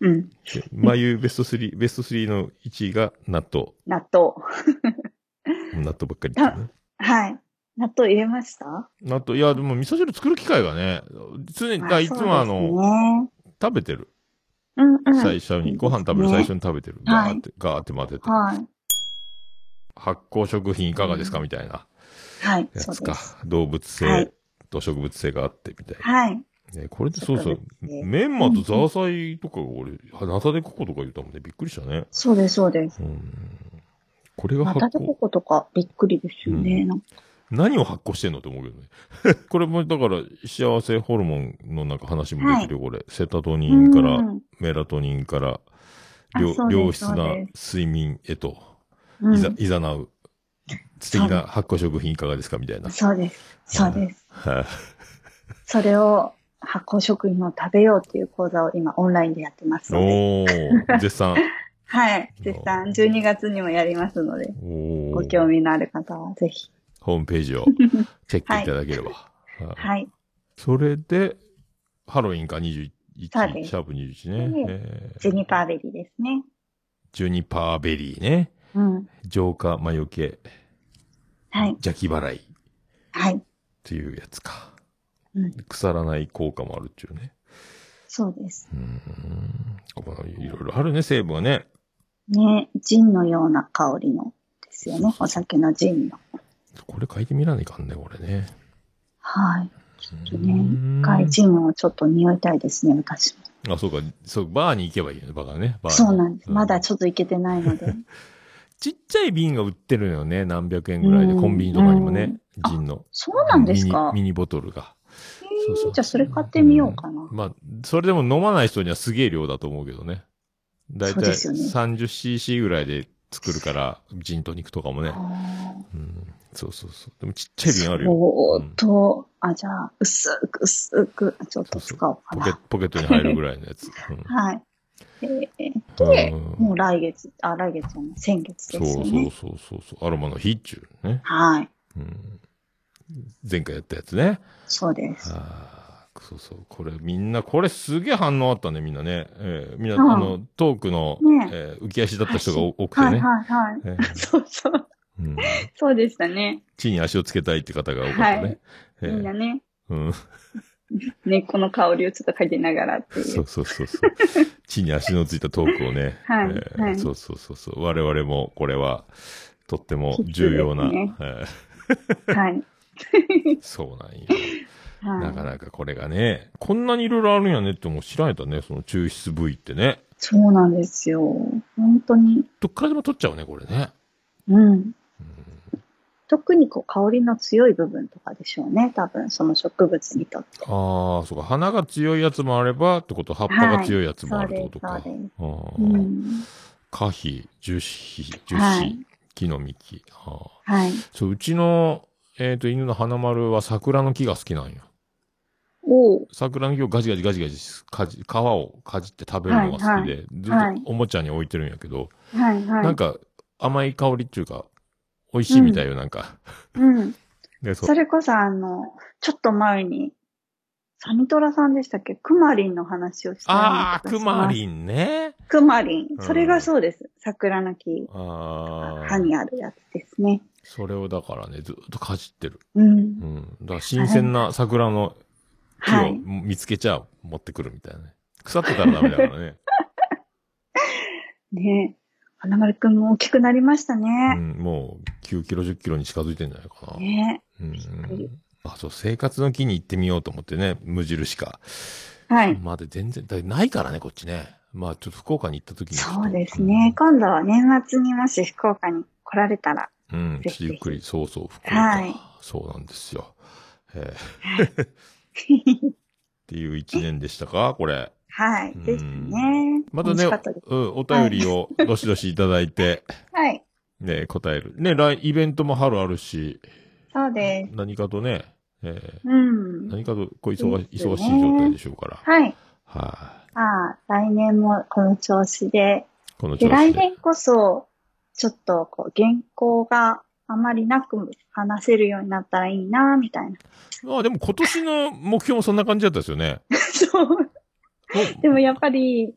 うん。で眉ベスト3、ベスト3の1位が納豆。納豆。納豆ばっかりね。はい。納豆入れました？納豆、いや、でも味噌汁作る機会がね、常に、だいつもあの、の、食べてる。うんうん。最初に、ご飯食べる最初に食べてる。はいガーって、ガーって混ぜて。はい。発酵食品いかがですかみたいなはい。やつかそうです。。動物はい性と植物性があってみたいはい。な。ね、これでそうそうメンマとザーサイとかが俺、ナタデココとか言ったもんね。びっくりしたね。そうです、そうです。うん。これがナ発酵。タデココとかびっくりですよね。うんなんか何を発酵してんのって思うけどね。これもだから幸せホルモンのなんか話も出てるよ、これ。セタトニンから、うんメラトニンから、あ良質な睡眠へと、うんいざ、いざなう。素敵な発酵食品いかがですかみたいな。そうです。そうです。はい それを発酵食品を食べようっていう講座を今オンラインでやってますので。おー、絶賛。はい。絶賛12月にもやりますので、ご興味のある方はぜひ。ホームページを チェックいただければ。はいはい。それで、ハロウィンか21、シャープ21ね。でえージェニパーベリーですね。ジュニパーベリーね。うん。浄化魔除け、はい。邪気払いっはい。ていうやつか。うん。腐らない効果もあるっていうね。そうです。うーん。いろいろあるね、成分はね。ね、ジンのような香りのですよね。お酒のジンの。これ書いてみらないかんね、これね。はい。ちょっとうね、ん一回ジンをちょっと匂いたいですね、私も。あ、そうか。そう、バーに行けばいいよね、バカね。バーにそうなんです。まだょちょっといけてないので。ちっちゃい瓶が売ってるのよね。何百円ぐらいで。うんコンビニとかにもねうん。ジンの。そうなんですか？ミニボトルが。そうそうじゃあそれ買ってみようかな。んまあ、それでも飲まない人にはすげえ量だと思うけどね。だいたいそうですよね 30cc ぐらいで作るから、ジントニックとかもね。あうん。そうそうそう。でもちっちゃい瓶あーるよ。おーうんっと、あ、じゃあ、薄く薄く、ちょっと使おうかポケな。ポケットに入るぐらいのやつ。うんはい。えーで、うんもう来月、あ、来月じゃない、先月そうですよね。そうそうそうそう。アロマのヒッチューね。はい。うん。前回やったやつね。そうです。ああ、そうそう。これみんな、これすげえ反応あったね、みんなね。えーみんな、うんあの、トークの、ねえー浮き足だった人がお多くてはいね。はいはい。えー そうそう。うん。そうでしたね。地に足をつけたいって方が多かったね。はいえーみんなね、うん。根 っこの香りをちょっと嗅ぎながらってい。そううそうそうそう。地に足のついたトークをね。はいえーはいそうそうそうそう。我々もこれは、とっても重要な、必須え はい。ーそうなんよ。はい。なかなかこれがね、こんなにいろいろあるんやねってもう知られたね、その抽出部位ってね。そうなんですよ。本当に。どっからでも取っちゃうね、これね。うん。特にこう香りの強い部分とかでしょうね。多分、その植物にとって。ああ、そうか。花が強いやつもあれば、ってこと、葉っぱが強いやつもあるってことか。花皮、樹皮、樹脂、はい木の幹。あーはい。そう、うちの、えっ、と、犬の花丸は桜の木が好きなんよ。おう桜の木をガジガジガジガジかじ、皮をかじって食べるのが好きで、はいはいずっはいとおもちゃに置いてるんやけど、はいはい。なんか甘い香りっていうか、美味しいみたいよ、なんか。うん。でそそれこそあの、ちょっと前に、サニトラさんでしたっけ？クマリンの話をしたようなああ、クマリンね。クマリンう。んそれがそうです。桜の木、ああ。葉にあるやつですね。それをだからね、ずっとかじってる。うんう。ん。だから新鮮な桜の木をはい。見つけちゃう、持ってくるみたいなね。腐ってたらダメだからね。ね花丸くんも大きくなりましたうね。ん、もう9キロ、10キロに近づいてんじゃないかな。ねうんあ、そう、生活の木に行ってみようと思ってね、無印か。はい。まだ全然、だないからね、こっちね。まあ、ちょっと福岡に行った時に。そうですね。今度は年末にもし福岡に来られたら、うん。うん、ちょっとゆっくり、そうそう、福岡。はいそうなんですよ。えー っていう一年でしたか？これ。はい。うんですね。またねうん、お便りをどしどしいただいて、はい。ね、答える。ね、来、イベントも春あるし、そうです。何かとね、えーうん。何かとこう忙ね忙しい状態でしょうから。はい。はい、ああ、来年もこの調子で。で、この調子で。来年こそ、ちょっと、こう、原稿があまりなく話せるようになったらいいな、みたいな。ああ、でも今年の目標もそんな感じだったですよね。そう。でもやっぱり、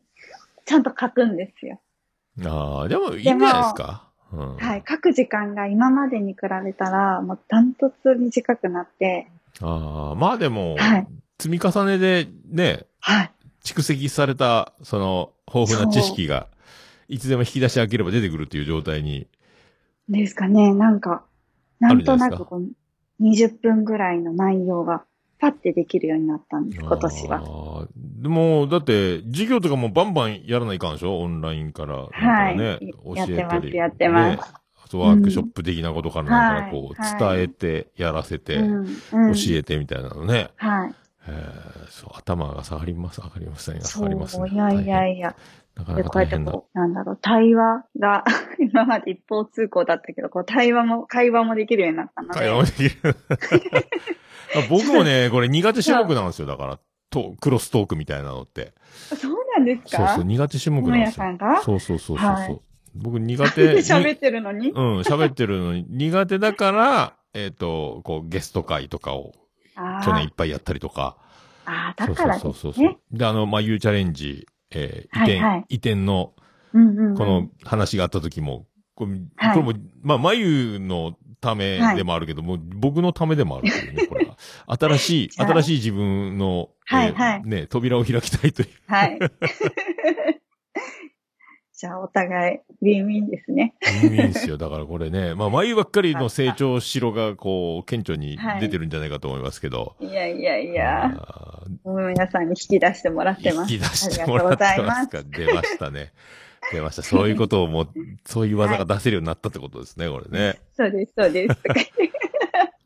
ちゃんと書くんですよ。ああ、でもいいんじゃないですか？うん、はい。書く時間が今までに比べたら、もうダントツ短くなって、ああ、まあでも、はい積み重ねでね、はい。蓄積された、その、豊富な知識が、いつでも引き出し開ければ出てくるっていう状態に、ですかね、なんか、なんとなくこう、20分ぐらいの内容が、パッてできるようになったんです、今年は。あーでも、だって、授業とかもバンバンやらないかんでしょ？オンラインから。はい教やって。ますやってますねあとワークショップ的なことからなんかこう、はい伝えて、やらせて、うん、教うん。えてみたいなのね。はい。えーそう、頭が下がります、上がりませんが、りますね。いやいやいや。なかなで、こうやってか大変だ。こう、なんだろう、対話が、今まで一方通行だったけど、こう、対話も、会話もできるようになったので。会話もできる。あ僕もね、これ苦手種目なんですよ。だから、と、クロストークみたいなのって。そうなんですか？そうそう、苦手種目なんですよ。さんが？そうそうそうそうそう。はい僕苦手。喋ってるのに？うん、喋ってるのに苦手だから、えっ、と、こう、ゲスト会とかをあ去年いっぱいやったりとか。あー、だからそうですそうそうそうね。。で、あの、まあ、ゆうチャレンジ、えー移転、はいはい移転の、うんうんうん。この話があった時も、これはいこれも、まあ、まゆのためでもあるけども、僕のためでもあるというね、これは。新しい、はい新しい自分の、はいはいね、扉を開きたいという。はい。じゃあ、お互い、ウィンウィンですね。いいんですよ。だからこれね、まあ、眉ばっかりの成長しろが、こう、顕著に出てるんじゃないかと思いますけど。いやいやいや、あもう皆さんに引き出してもらってます。ー引き出してもらってますか。出ましたね。出ました。そういうことをもう、そういう技が出せるようになったってことですね、これね。そうです、そうです。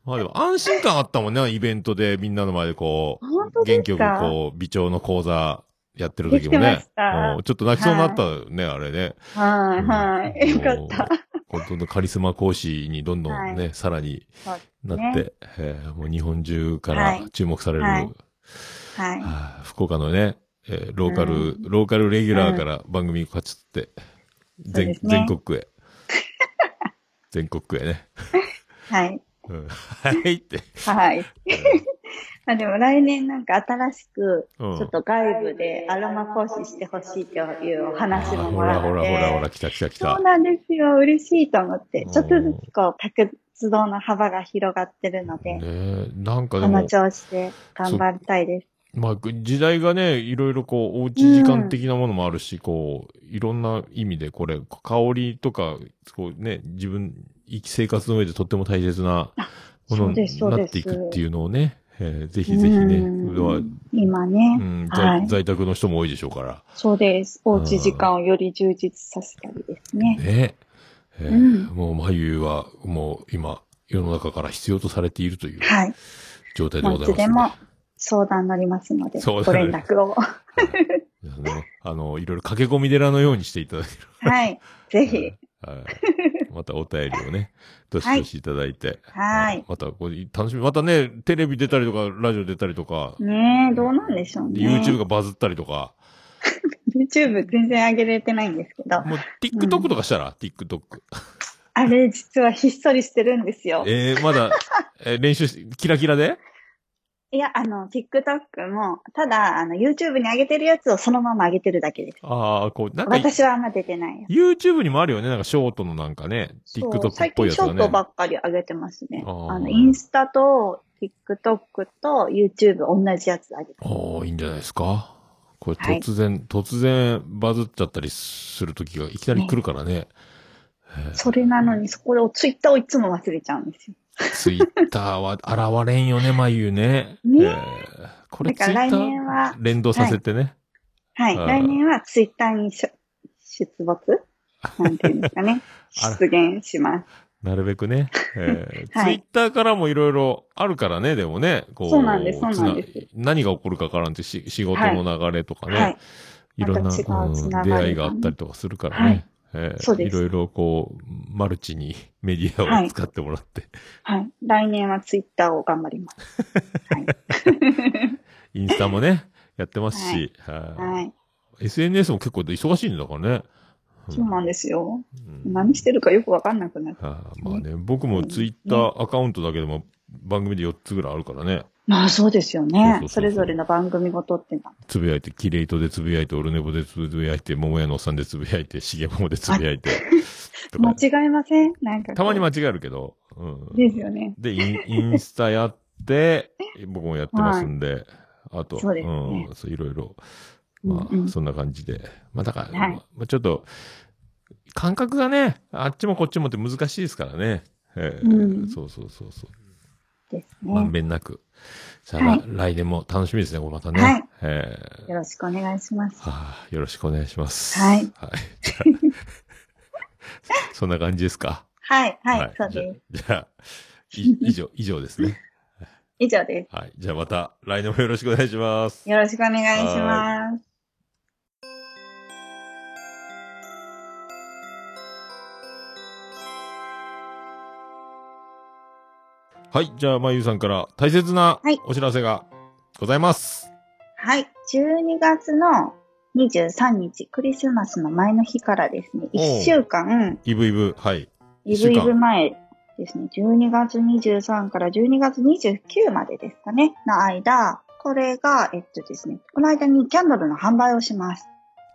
まあでも安心感あったもんね、イベントでみんなの前でこう、元気よくこう、美調の講座やってる時もねちょっと泣きそうになったね、あれね。はい、はい。うんよかった。本当のカリスマ講師にどんどんね、はさらになねって、えーもう日本中からはい注目される、はい福岡のね、えーローカル、ローカルレギュラーから番組勝ち取って、うですね全国へ。全国へね。はい。うんはいって。はい。まあでも来年なんか新しく、うんちょっと外部でアロマ講師してほしいというお話もほらほもらって。らほらほら、来た来た来たそう。なんですよ。嬉しいと思ってうん。ちょっとずつこう、活動の幅が広がってるので、ねえ、なんかでも、この調子で頑張りたいです。まあ、時代がね、いろいろこう、おうち時間的なものもあるし、こう、いろんな意味でこれ、香りとか、こうね、自分、生き生活の上でとっても大切なものになっていくっていうのをね、えーぜひぜひね、今ね、うんはい在在宅の人も多いでしょうから。そうです。おうち時間をより充実させたりですね。ね。えーうんもう、眉は、もう今、世の中から必要とされているというはい。状態でもございます、ね。ういつでも相談乗りますので、ご連絡を。ねあの、いろいろ駆け込み寺のようにしていただける。はい。ぜひ。はい。またお便りをね、どしどしいただいて。はいまた、これ楽しみ。またね、テレビ出たりとか、ラジオ出たりとか、ねえ、どうなんでしょうでね。YouTube がバズったりとか、YouTube 全然上げれてないんですけど、もう TikTok とかしたら、TikTok。あれ実はひっそりしてるんですよ。えー、まだ、えー練習し、キラキラで？いや、あの、TikTok も、ただ、あの、YouTube に上げてるやつをそのまま上げてるだけです。ああ、こう、なんか、私はあんま出てないよ。YouTube にもあるよね。なんかショートのなんかね、TikTok っ最ぽいやつがね。近ショートばっかり上げてますね。あの、インスタと TikTok と YouTube 同じやつ上げてます。おー、いいんじゃないですか。これはい突然、突然バズっちゃったりするときがいきなり来るからね。それなのに、そこで Twitter をいつも忘れちゃうんですよ。ツイッターは現れんよね、眉ね。ねえーこれツイッター連動させてね。はい。あー来年は Twitter にしょ出没？なんていうんですかね。出現します。なるべくね。えー はいツイッターからもいろいろあるからね、でもね。こそうなんですそうつなんです何が起こるかわからんってし仕事の流れとかね。はい。いろんな、ううん出会いがあったりとかするからね。はいえーそうですいろいろこう、マルチにメディアを使ってもらって、はい。来年はツイッターを頑張ります。はい。インスタもね、やってますし、はいはい。SNS も結構忙しいんだからね。そうなんですよ。うん何してるかよくわかんなくなって。あーまあね、僕もツイッターアカウントだけでも番組で4つぐらいあるからね。まあそうですよ。ねそれぞれの番組ごとってな。つぶやいて、キレイトでつぶやいて、オルネボでつぶやいて、桃屋のおっさんでつぶやいて、しげももでつぶやいて。間違えません？なんか。たまに間違えるけど。うん。ですよね。で、インインスタやって、僕もやってますんで、あと、そうですねん、そういろいろ、まあ、そんな感じで。まあ、だから、はいまあ、ちょっと、感覚がね、あっちもこっちもって難しいですからね。えーうんそうそうそうそう。ですまんね。べんなく。さあ、はい来年も楽しみですね、これまたね。はいえーよろしくお願いします。はあ、よろしくお願いします。はいはい。じゃあ そんな感じですか？はい、はい、そうじゃです。じゃあ、い以上、以上ですね。以上ではい。じゃあまた来年もよろしくお願いしますす。。よろしくお願いします。はい。じゃあ、まゆうさんから大切なはいお知らせがございます。はい。12月の23日、クリスマスの前の日からですね、おう1週間、イブイブ、はい。イブイブ前ですね、12月23から12月29までですかね、の間、これが、えっとですね、この間にキャンドルの販売をします。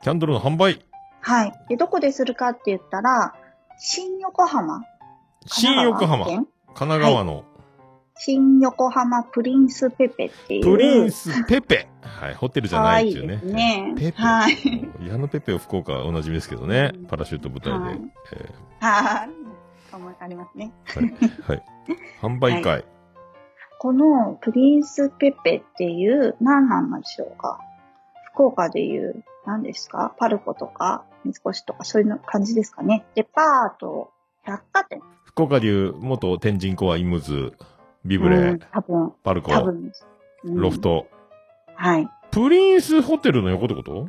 キャンドルの販売。はい。で、どこでするかって言ったら、新横浜。新横浜。県神奈川の新横浜プリンスペペっていう。プリンスペペ。はい。ホテルじゃないっていうね。ですね。ペペ。はい。矢野ペペは福岡はおなじみですけどね。パラシュート部隊で。はいえはありますね。ーはい。はい。販売会。このプリンスペペっていう、何なんでしょうか？福岡でいう、何ですか？パルコとか、三越とか、そういうの感じですかね？デパート、百貨店。福岡流元天神コアイムズ、ビブレ、うん多分、パルコ、多分。うんロフ。ト。はい。プリンスホテルの横ってこと？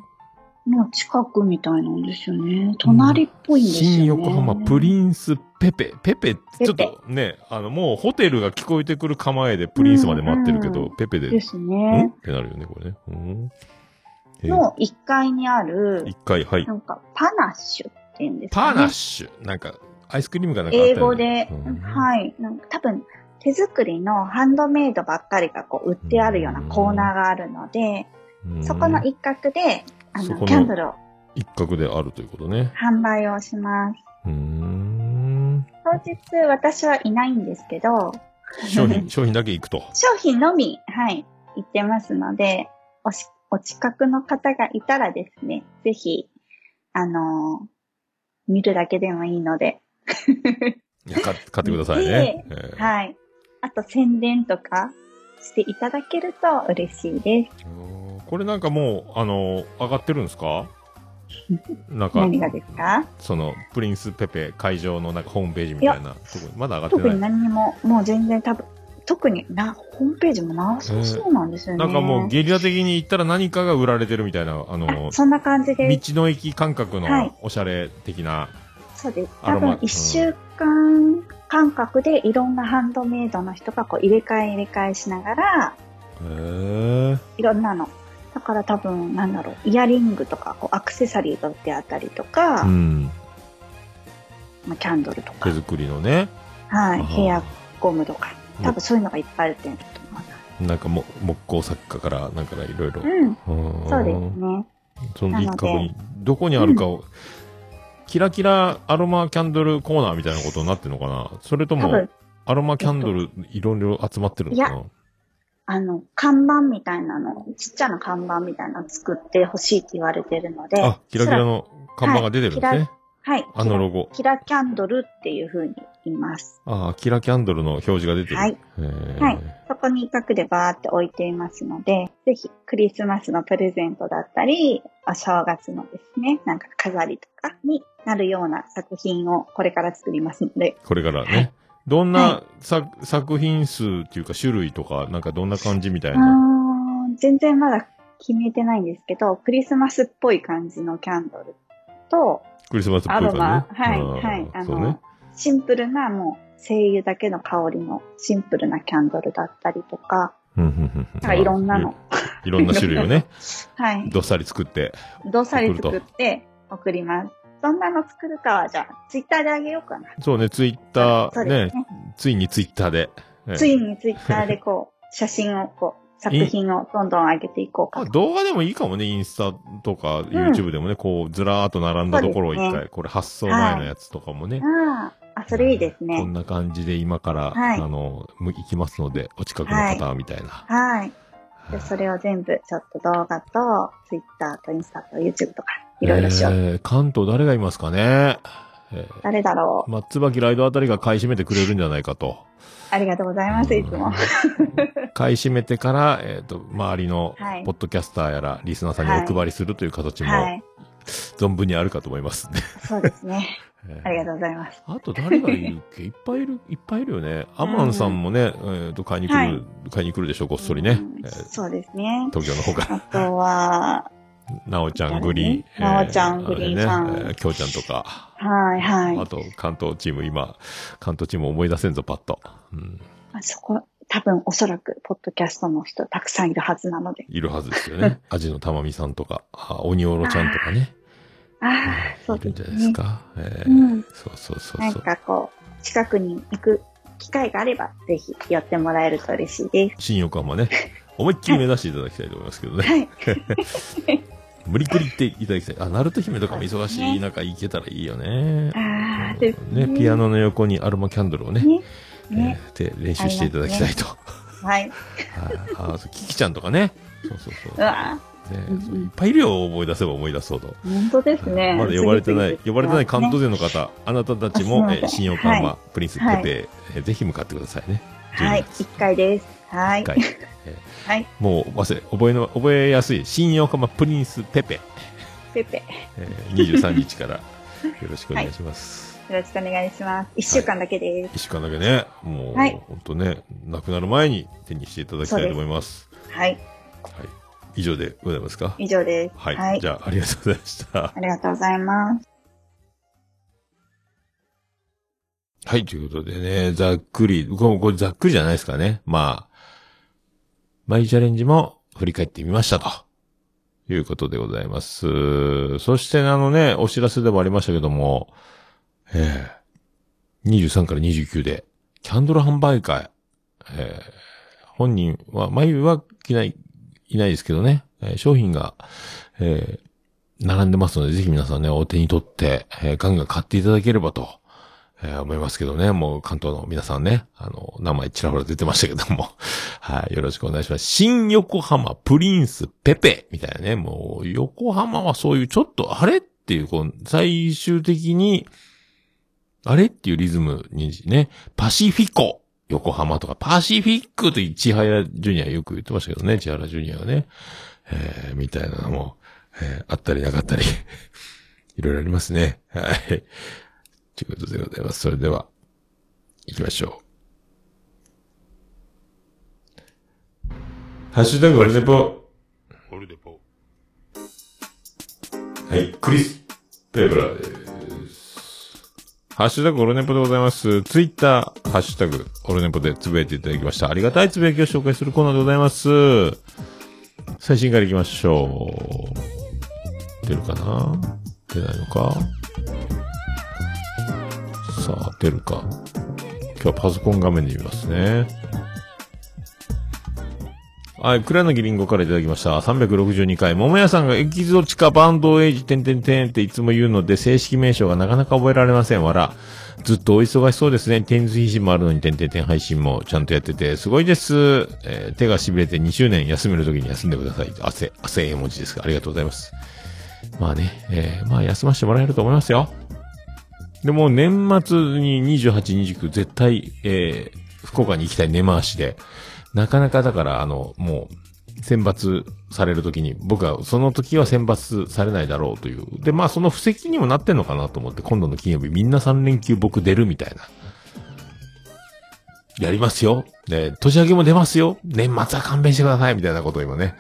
の近くみたいなんですよね。隣っぽいんですよね。新横浜プリンスペペ。ペペってちょっペとね、あのもうホテルが聞こえてくる構えでプリンスまで待ってるけど、うんうペペで、ですん？ねっ。てなるよね、これね。うん。えーの1階にある、一回、はいな。んか、パナッシュっていうんですかね。パナッシュ。なんか、アイスクリームかなんかね英語で、うんはい。なんか多分、手作りのハンドメイドばっかりがこう売ってあるようなコーナーがあるので、うんそこの一角で、あの、キャンドルを一角であるということね。販売をします。うーん。当日私はいないんですけど、商品、商品だけ行くと。商品のみ、はい、行ってますので、おし、お近くの方がいたらですね、ぜひ、あのー見るだけでもいいので、いや、買買ってくださいね。えーはい。あと宣伝とかしていただけると嬉しいです。これなんかもう、あの、上がってるんですか？なんか、何がですか？その、プリンスペペ会場のなんかホームページみたいなとこまだ上がって特にない。何にも、もう全然多分、特にな、ホームページもなさそうなんですよね。なんかもうゲリラ的に行ったら何かが売られてるみたいな、あのあ、そんな感じ道です。の駅感覚はいのおしゃれ的な、そうです。多分、一週間間隔でいろんなハンドメイドの人がこう入れ替え入れ替えしながら、いろんなの。だから多分、なんだろう、イヤリングとか、こうアクセサリーが売ってあったりとか、うん。まあ、キャンドルとか手、作りのね。はい、ヘアゴムとか、多分そういうのがいっぱい売ってると思うなんかも、木工作家から、なんかねいろいろ。な。うん、うんそうですね。その一角に、どこにあるかを、キラキラアロマキャンドルコーナーみたいなことになってるのかな？それともアロマキャンドルいろいろ集まってるのかな？あの、看板みたいなの、ちっちゃな看板みたいなの作ってほしいって言われてるので、あ、キラキラの看板が出てるんですね。はい。あのロゴ。キラキャンドルっていう風に言います。ああ、キラキャンドルの表示が出てる。はい。はい。そこに一角でバーって置いていますので、ぜひクリスマスのプレゼントだったり、お正月のですね、なんか飾りとかになるような作品をこれから作りますので、これからね。はいどんなは作、作品数っていうか種類とか、なんかどんな感じみたいな？ん全然まだ決めてないんですけど、クリスマスっぽい感じのキャンドルと、クリスマスっぽいアロ感マ、はい、はい、あの、ね。シンプルなもう精油だけの香りのシンプルなキャンドルだったりとか、なんかいろんなの。いろんな種類をね、はい。どっさり作って。どっさり作って送ります。どんなの作るかは、じゃあ、ツイッターであげようかな。そうね、ツイッター、ねね。ついにツイッターで。ええついにツイッターでこう、写真をこう、作品をどんどん上げていこうか。動画でもいいかもね、インスタとか YouTube でもね、こう、ずらーっと並んだところを一回、ねこれ発送前のやつとかもね。ああ、あ、それいいですこねん。な感じで今から、はいあの、む行きますので、お近くの方はみたいな。はい。で、それを全部、ちょっと動画と、ツイッターとインスタと YouTube とか、いろいろしよう。えー関東誰がいますかね？えー誰だろう。まあ、椿ライドあたりが買い占めてくれるんじゃないかと。ありがとうございます、いつも。買い占めてから、えっ、と、周りのはい、ポッドキャスターやら、リスナーさんにお配りするという形も、はい。存分にあるかと思いますんで。そうですね。えーありがとうございます。あと誰がいるっけ？いっぱいいる、いっぱいいるよね。アマンさんもね、えっ、と、買いに来る、はい買いに来るでしょ、こっそりね。うんえーそうですね。東京の方から。あとは、なおちゃん、誰グリーン。なおちゃんえーグリーンさんきょうちゃんとか。はいはいあ。と、関東チーム、今、関東チーム思い出せんぞ、パッと。うん。あそこ、多分おそらく、ポッドキャストの人たくさんいるはずなので。いるはずですよね。アジのたまみさんとか、あ鬼おろちゃんとかね。ああ、そういるんじゃですね。ないですか？えーうん。そうそうそうなんそう。かこう、近くに行く機会があれば、ぜひ寄ってもらえると嬉しいです。新横浜ね、思いっきり目指していただきたいと思いますけどね。はい。無理くり行っていただきたい。あ、ナルト姫とかも忙しい中行けたらいいよね。ああ、ですね。ね、ピアノの横にアロマキャンドルをね、ね。ね。えーで練習していただきたいと。はい。ああ、そうキキちゃんとかね。そうそうそう。うわねいっぱいいるよ、思い出せば思い出すほど。ー本当ですね。まだ呼ばれてない、呼ばれてない関東で。勢の方、あなたたちも、えー新横浜、はプリンスペはいペ、えーぜひ向かってくださいね。はい。12月一回です。はい。はい。もう忘れ、覚えの、覚えやすい、新横浜プリンスペペ、ペペ。えー23日から よろしくお願いします。よろしくお願いします。一週間だけです。一週間だけね、もう、はい本当ね、亡くなる前に手にしていただきたいと思います。はい。はい。以上でございますか？以上です。はい。はいじ。ゃあ、ありがとうございました。ありがとうございます。はい、ということでね、ざっくり、これざっくりじゃないですかね。まあ、毎チャレンジも振り返ってみましたと。いうことでございます。そしてあのね、お知らせでもありましたけども、ええ23から29で、キャンドル販売会、ええ本人は、眉は来ない、いないですけどね、えー商品が、えー並んでますので、ぜひ皆さんね、お手に取って、えーガンガン買っていただければと、えー思いますけどね。もう関東の皆さんね、あの、名前ちらほら出てましたけども。はい、よろしくお願いします。新横浜プリンスペペみたいなね。もう、横浜はそういうちょっと、あれっていう、こう、最終的に、あれっていうリズムにね、パシフィコ横浜とか、パシフィックと千原ジュニアよく言ってましたけどね、千原ジュニアはね。えー、みたいなのも、えーあったりなかったり、いろいろありますね。はい。ということでございます。それでは、行きましょう。ハッシュタグオルネポ。オルネポ。はい、クリス・ペブラーです。ハッシュタグオルネポでございます。ツイッター、ハッシュタグオルネポでつぶやいていただきました。ありがたいつぶやきを紹介するコーナーでございます。最新から行きましょう。出るかな？出ないのか？さあ、出るか。今日はパソコン画面で見ますね。はい、倉柳りんごからいただきました。362回。桃屋さんがエキゾチカバンドエイジてんてんてんっていつも言うので、正式名称がなかなか覚えられません。わら。ずっとお忙しそうですね。テニス配信もあるのに、てんてんてん配信もちゃんとやってて、すごいです。えー手が痺れて2周年休めるときに休んでください。汗、汗絵文字ですが、ありがとうございます。まあね、えーまあ休ませてもらえると思いますよ。で、も年末に28、29絶対、えー、福岡に行きたい根回しで、なかなかだから、あの、もう、選抜されるときに、僕はその時は選抜されないだろうという。で、まあその布石にもなってんのかなと思って、今度の金曜日みんな3連休僕出るみたいな。やりますよ。で、年明けも出ますよ。年末は勘弁してください。みたいなことを今ね、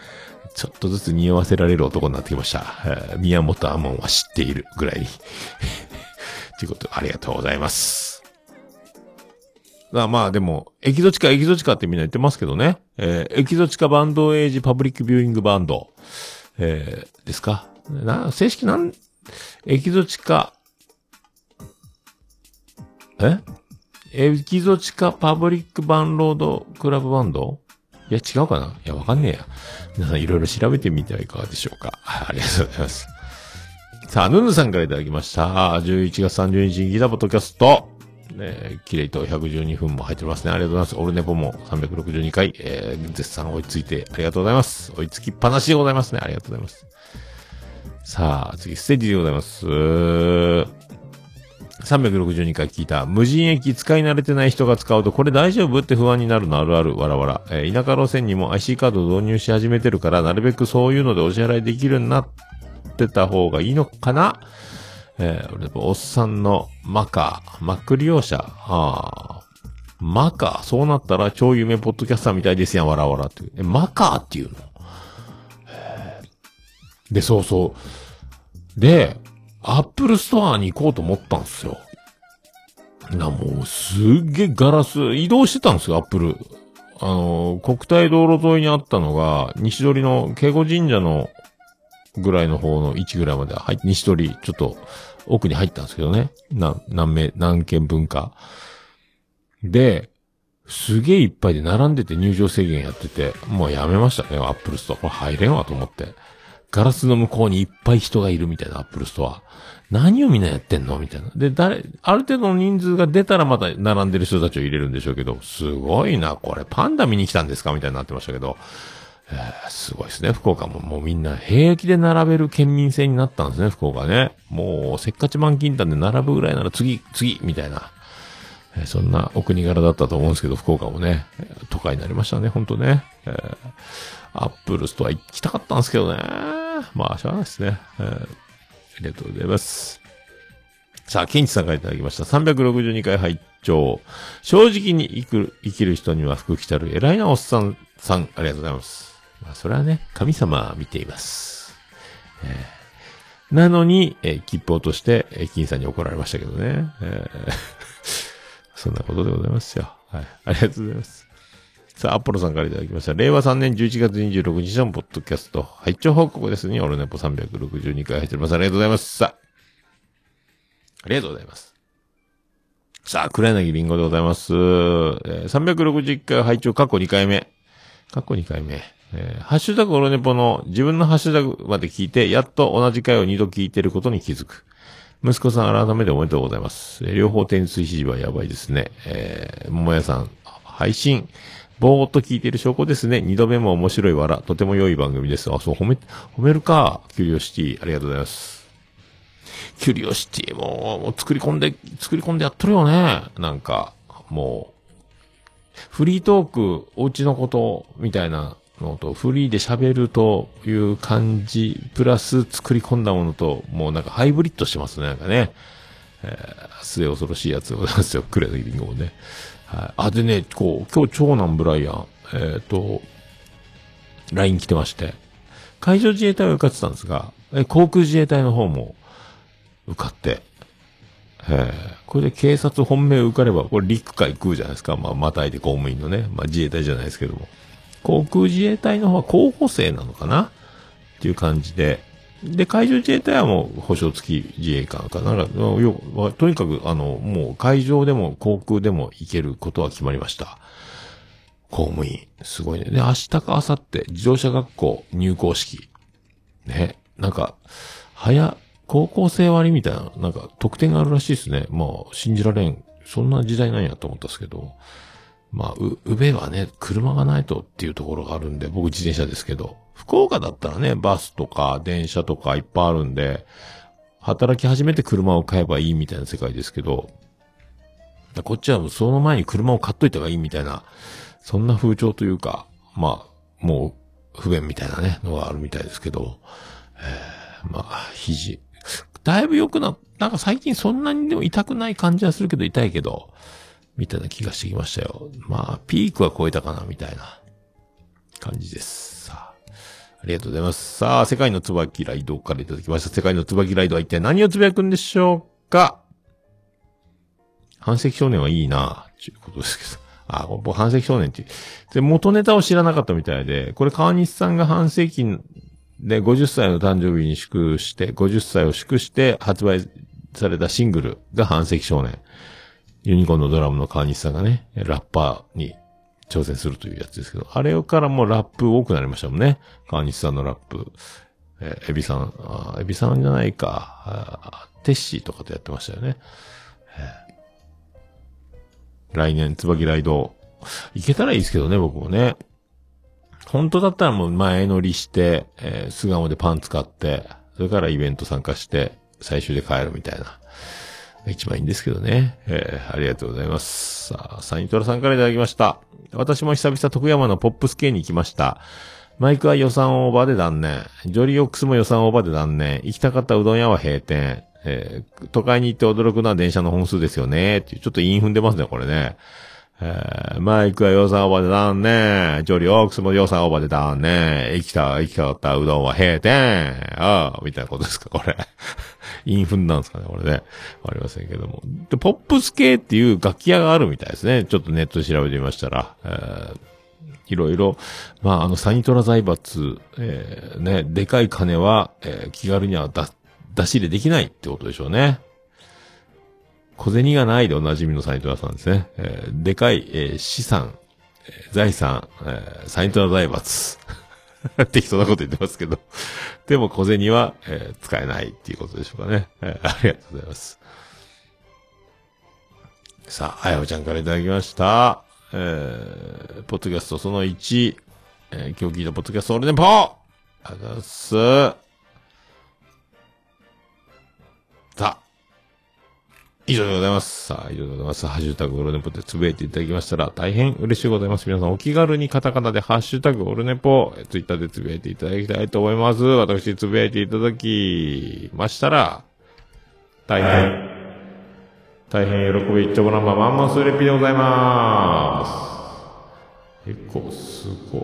ちょっとずつ匂わせられる男になってきました。えー宮本亞門は知っているぐらいに。ということ、ありがとうございます。まあまあでも、エキゾチカ、エキゾチカってみんな言ってますけどね。えーエキゾチカバンドエイジパブリックビューイングバンド。えーですか？な、正式なん、エキゾチカ、え？エキゾチカパブリックバンロードクラブバンド？いや、違うかな？いや、わかんねえや。皆さんいろいろ調べてみてはいかがでしょうか。ありがとうございます。さあ、ヌヌさんからいただきました。11月30日にギターポッドキャスト。ね、キレイと112分も入ってますね。ありがとうございます。オルネポも362回、えー、絶賛追いついてありがとうございます。追いつきっぱなしでございますね。ありがとうございます。さあ、次、ステージでございます。362回聞いた。無人駅使い慣れてない人が使うと、これ大丈夫？って不安になるのあるある、わらわら。えー田舎路線にも IC カード導入し始めてるから、なるべくそういうのでお支払いできるようになってた方がいいのかな？えー、おっさんのマカー、マック利用者、あマカー、そうなったら超有名ポッドキャスターみたいですやん、わらわらっていう。え、マカーっていうの？へーで、そうそう。で、アップルストアに行こうと思ったんですよ。な、もう、すっげえガラス、移動してたんですよ、アップル。あの、国体道路沿いにあったのが、西通りの警固神社のぐらいの方の位置ぐらいまで入って、西通りちょっと奥に入ったんですけどね。な、何名、何軒分か。で、すげえいっぱいで並んでて入場制限やってて、もうやめましたね、アップルストア。これ入れんわと思って。ガラスの向こうにいっぱい人がいるみたいなアップルストア。何をみんなやってんの？みたいな。で、誰、ある程度の人数が出たらまた並んでる人たちを入れるんでしょうけど、すごいな、これパンダ見に来たんですか？みたいになってましたけど、えーすごいですね、福岡も。もうみんな平気で並べる県民性になったんですね、福岡ね。もう、せっかち満金丹で並ぶぐらいなら次、次、みたいな。えーそんなお国柄だったと思うんですけど、福岡もね、都会になりましたね、ほんとね。えー Apple Store 行きたかったんですけどね。まあ、しょうがないですね。えーありがとうございます。さあ、ケンチさんからいただきました。362回拝聴正直に生きる、生きる人には福来たる偉いなおっさんさん、ありがとうございます。まあ、それはね、神様は見ています。えーなのに、えー切符落として、えー金さんに怒られましたけどね。えー そんなことでございますよ。はい。ありがとうございます。さあ、アポロさんからいただきました。令和3年11月26日のポッドキャスト、拝聴報告ですね。オルネポ362回入っております。ありがとうございます。さあ、ありがとうございます。さあ、黒柳りんごでございます。えー、361回拝聴過去2回目。過去2回目。えーハッシュタグオルネポの自分のハッシュタグまで聞いて、やっと同じ回を2度聞いてることに気づく。息子さん改めておめでとうございます。えー両方点数指示はやばいですね。えー、桃屋さん、配信、ぼーっと聞いてる証拠ですね。二度目も面白いわら。とても良い番組です。あ、そう、褒め、褒めるか。キュリオシティ、ありがとうございます。キュリオシティも、もう作り込んで、作り込んでやっとるよね。なんか、もう、フリートーク、お家のこと、みたいなのと、フリーで喋るという感じ、プラス作り込んだものと、もうなんかハイブリッドしてますね、なんかね。えー、末恐ろしいやつでございますよ、クレのリンゴもね。はい。あ、でね、こう、今日長男ブライアン、えっ、と、LINE 来てまして、海上自衛隊は受かってたんですが、え航空自衛隊の方も受かって、えーこれで警察本命受かれば、これ陸海空じゃないですか。まあ、またいで公務員のね。まあ、自衛隊じゃないですけども。航空自衛隊の方は候補生なのかな？っていう感じで。で、海上自衛隊はもう保障付き自衛官かな？とにかく、あの、もう海上でも航空でも行けることは決まりました。公務員。すごいね。で、明日か明後日、自動車学校入校式。ね。なんか、早、高校生割みたいな、なんか特典があるらしいですね。まあ、信じられん。そんな時代なんやと思ったんですけど。まあ、う、宇部はね、車がないとっていうところがあるんで、僕自転車ですけど、福岡だったらね、バスとか電車とかいっぱいあるんで、働き始めて車を買えばいいみたいな世界ですけど、こっちはもうその前に車を買っといた方がいいみたいな、そんな風潮というか、まあ、もう、不便みたいなね、のがあるみたいですけど、えー、まあ、肘。だいぶ良くな、なんか最近そんなにでも痛くない感じはするけど痛いけど、みたいな気がしてきましたよ。まあ、ピークは超えたかな、みたいな感じです。さあ、ありがとうございます。さあ、世界の椿ライドからいただきました。世界の椿ライドは一体何をつぶやくんでしょうか？半世紀少年はいいな、ということですけど。あ、僕半世紀少年って。で、元ネタを知らなかったみたいで、これ川西さんが半世紀で50歳の誕生日に祝して、50歳を祝して発売されたシングルが半世紀少年。ユニコーンのドラムの川西さんがね、ラッパーに挑戦するというやつですけど、あれからもラップ多くなりましたもんね。川西さんのラップ。えーエビさん、あエビさんじゃないか、あテッシーとかとやってましたよね。来年、椿ライド、行けたらいいですけどね、僕もね。本当だったらもう前乗りして、えー、巣鴨でパン使って、それからイベント参加して、最終で帰るみたいな。が一番いいんですけどね。えー、ありがとうございます。さあ、サニトラさんからいただきました。私も久々徳山のポップス系に行きました。マイクは予算オーバーで断念。ジョリーオックスも予算オーバーで断念。行きたかったうどん屋は閉店。えー都会に行って驚くのは電車の本数ですよね。っていう、ちょっと韻踏んでますね、これね。えーマイクは予算オーバーで断念。ジョリーオックスも予算オーバーで断念。行きた、行きたかったうどんは閉店。ああ、みたいなことですか、これ。韻踏んだんですかね、これね。わかりませんけども。で、ポップス系っていう楽器屋があるみたいですね。ちょっとネットで調べてみましたら。えーいろいろ、まあ、あの、サニトラ財閥、えーね、でかい金は、えー気軽には出、出し入れできないってことでしょうね。小銭がないでおなじみのサニトラさんですね。えーでかい、えー資産、えー財産、えーサニトラ財閥。適当なこと言ってますけど。でも小銭は、えー使えないっていうことでしょうかね。えーありがとうございます。さあ、あやほちゃんからいただきました。えー、ポッドキャストその1、えー今日聞いたポッドキャスト俺でポーありがとうございます。以上でございます。さあ、以上でございます。ハッシュタグオルネポでつぶやいていただきましたら大変嬉しいございます。皆さんお気軽にカタカナでハッシュタグオルネポ、ツイッターでつぶやいていただきたいと思います。私つぶやいていただきましたら、大変、大変喜び一丁ボナンバーマンマンスレピでございます。結構すご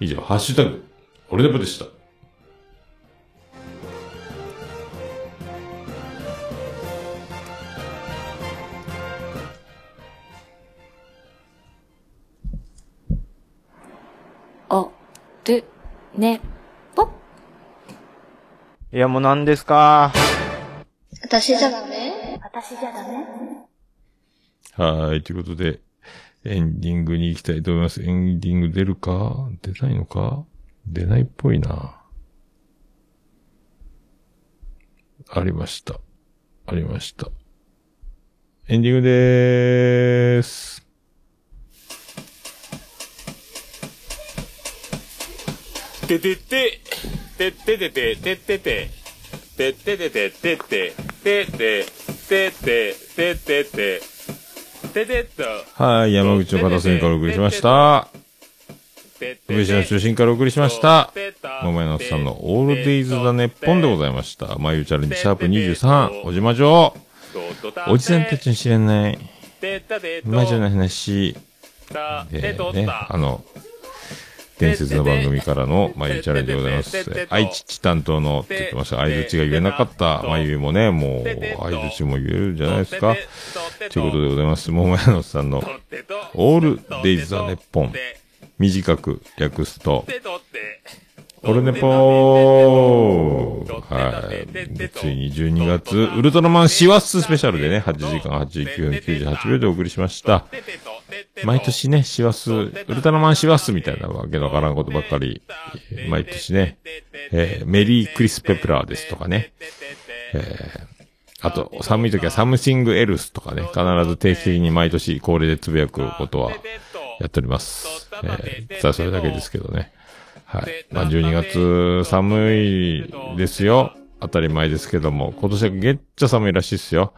い。以上、ハッシュタグ、オルネポでした。ね、ぽ。いや、もう何ですか？私じゃダメ？私じゃダメ？はーい、ということで、エンディングに行きたいと思います。エンディング出るか？出ないのか？出ないっぽいな。ありました。ありました。エンディングでーす。ててて、てててて、ててて、てててて、てて、てて、てて、ててて、ててと。はい、山口の片隅からお送りしました。宇部市の中心からお送りしました。桃屋のさんのオールデイズ・ザ・ネッポンでございました。眉チャレンジシャープ23、おじまじょう。おじさんたちに知れない、魔女の話、で、ね、あの、伝説の番組からの 眉チャレンジでございます。愛知地担当のって言ってました。相づちが言えなかった眉もね、もう、相づちも言えるんじゃないですか。ということでございます。桃屋のさんのオールデイズ・ザ・ネッポン。短く略すと、オルネポーはい。でついに12月、ウルトラマンシワススペシャルでね、8時間89分98秒でお送りしました。毎年ね、シワス、ウルトラマンシワスみたいなわけのわからんことばっかり、毎年ね、えーメリークリスペプラーですとかね、えーあと、寒い時はサムシングエルスとかね、必ず定期的に毎年恒例でつぶやくことはやっております。えー、さあそれだけですけどね。はい。まあ、12月寒いですよ。当たり前ですけども、今年はげっちゃ寒いらしいですよ。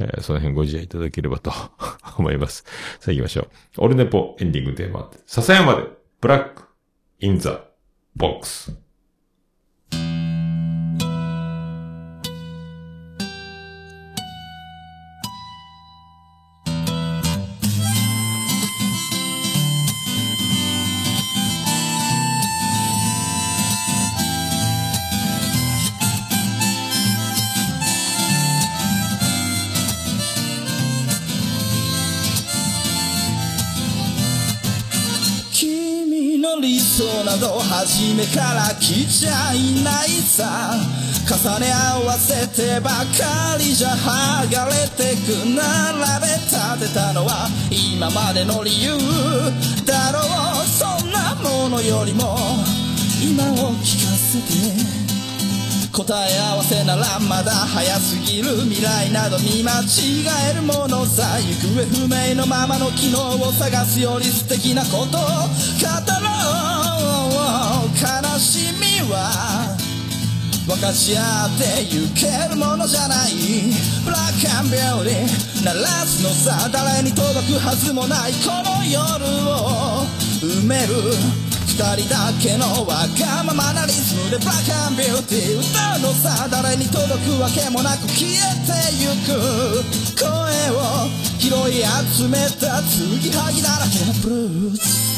えーその辺ご自愛いただければと 思います。さあ行きましょう。オルネポエンディングテーマ。笹山で、ブラック、インザ、ボックス。初めから来ちゃいないさ。重ね合わせてばかりじゃ剥がれてく並べ立てたのは今までの理由だろう。そんなものよりも今を聞かせて。答え合わせならまだ早すぎる未来など見間違えるものさ。行方不明のままの機能を探すより素敵なことを語ろう。悲しみは分かち合ってゆけるものじゃない。ブラックアンビューティー鳴らすのさ誰に届くはずもないこの夜を。埋める二人だけのわがままなリズムでブラックアンビューティー歌うのさ誰に届くわけもなく消えてゆく。声を拾い集めた継ぎはぎだらけのブルース。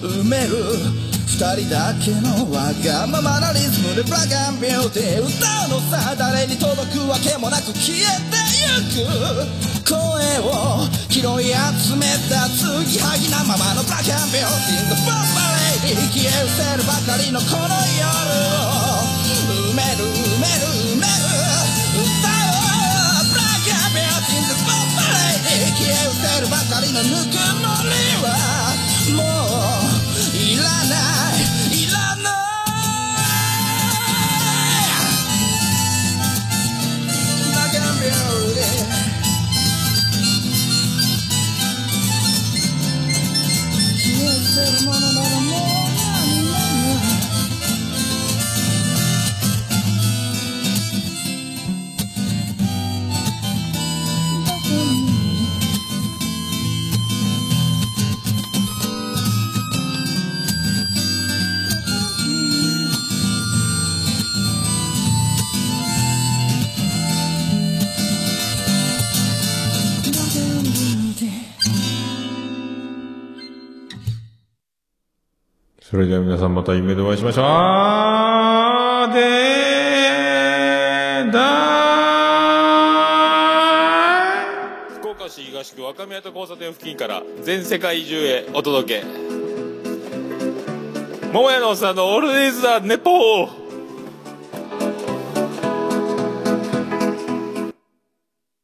埋める二人だけのわがままなリズムでブラックアンビューティー歌うのさ誰に届くわけもなく消えてゆく。声を拾い集めた継ぎはぎなままのブラックアンビューティーのボンバレイ消え失せるばかりのこの夜を。埋める埋める埋める歌おうブラックアンビューティーのボンバレイ消え失せるばかりのぬくもりはは皆さんまた夢でお会いしましょう。あーでーだー福岡市東区若宮と交差点付近から全世界中へお届け。桃屋のおっさんのオールディーズ・ザ・ネポー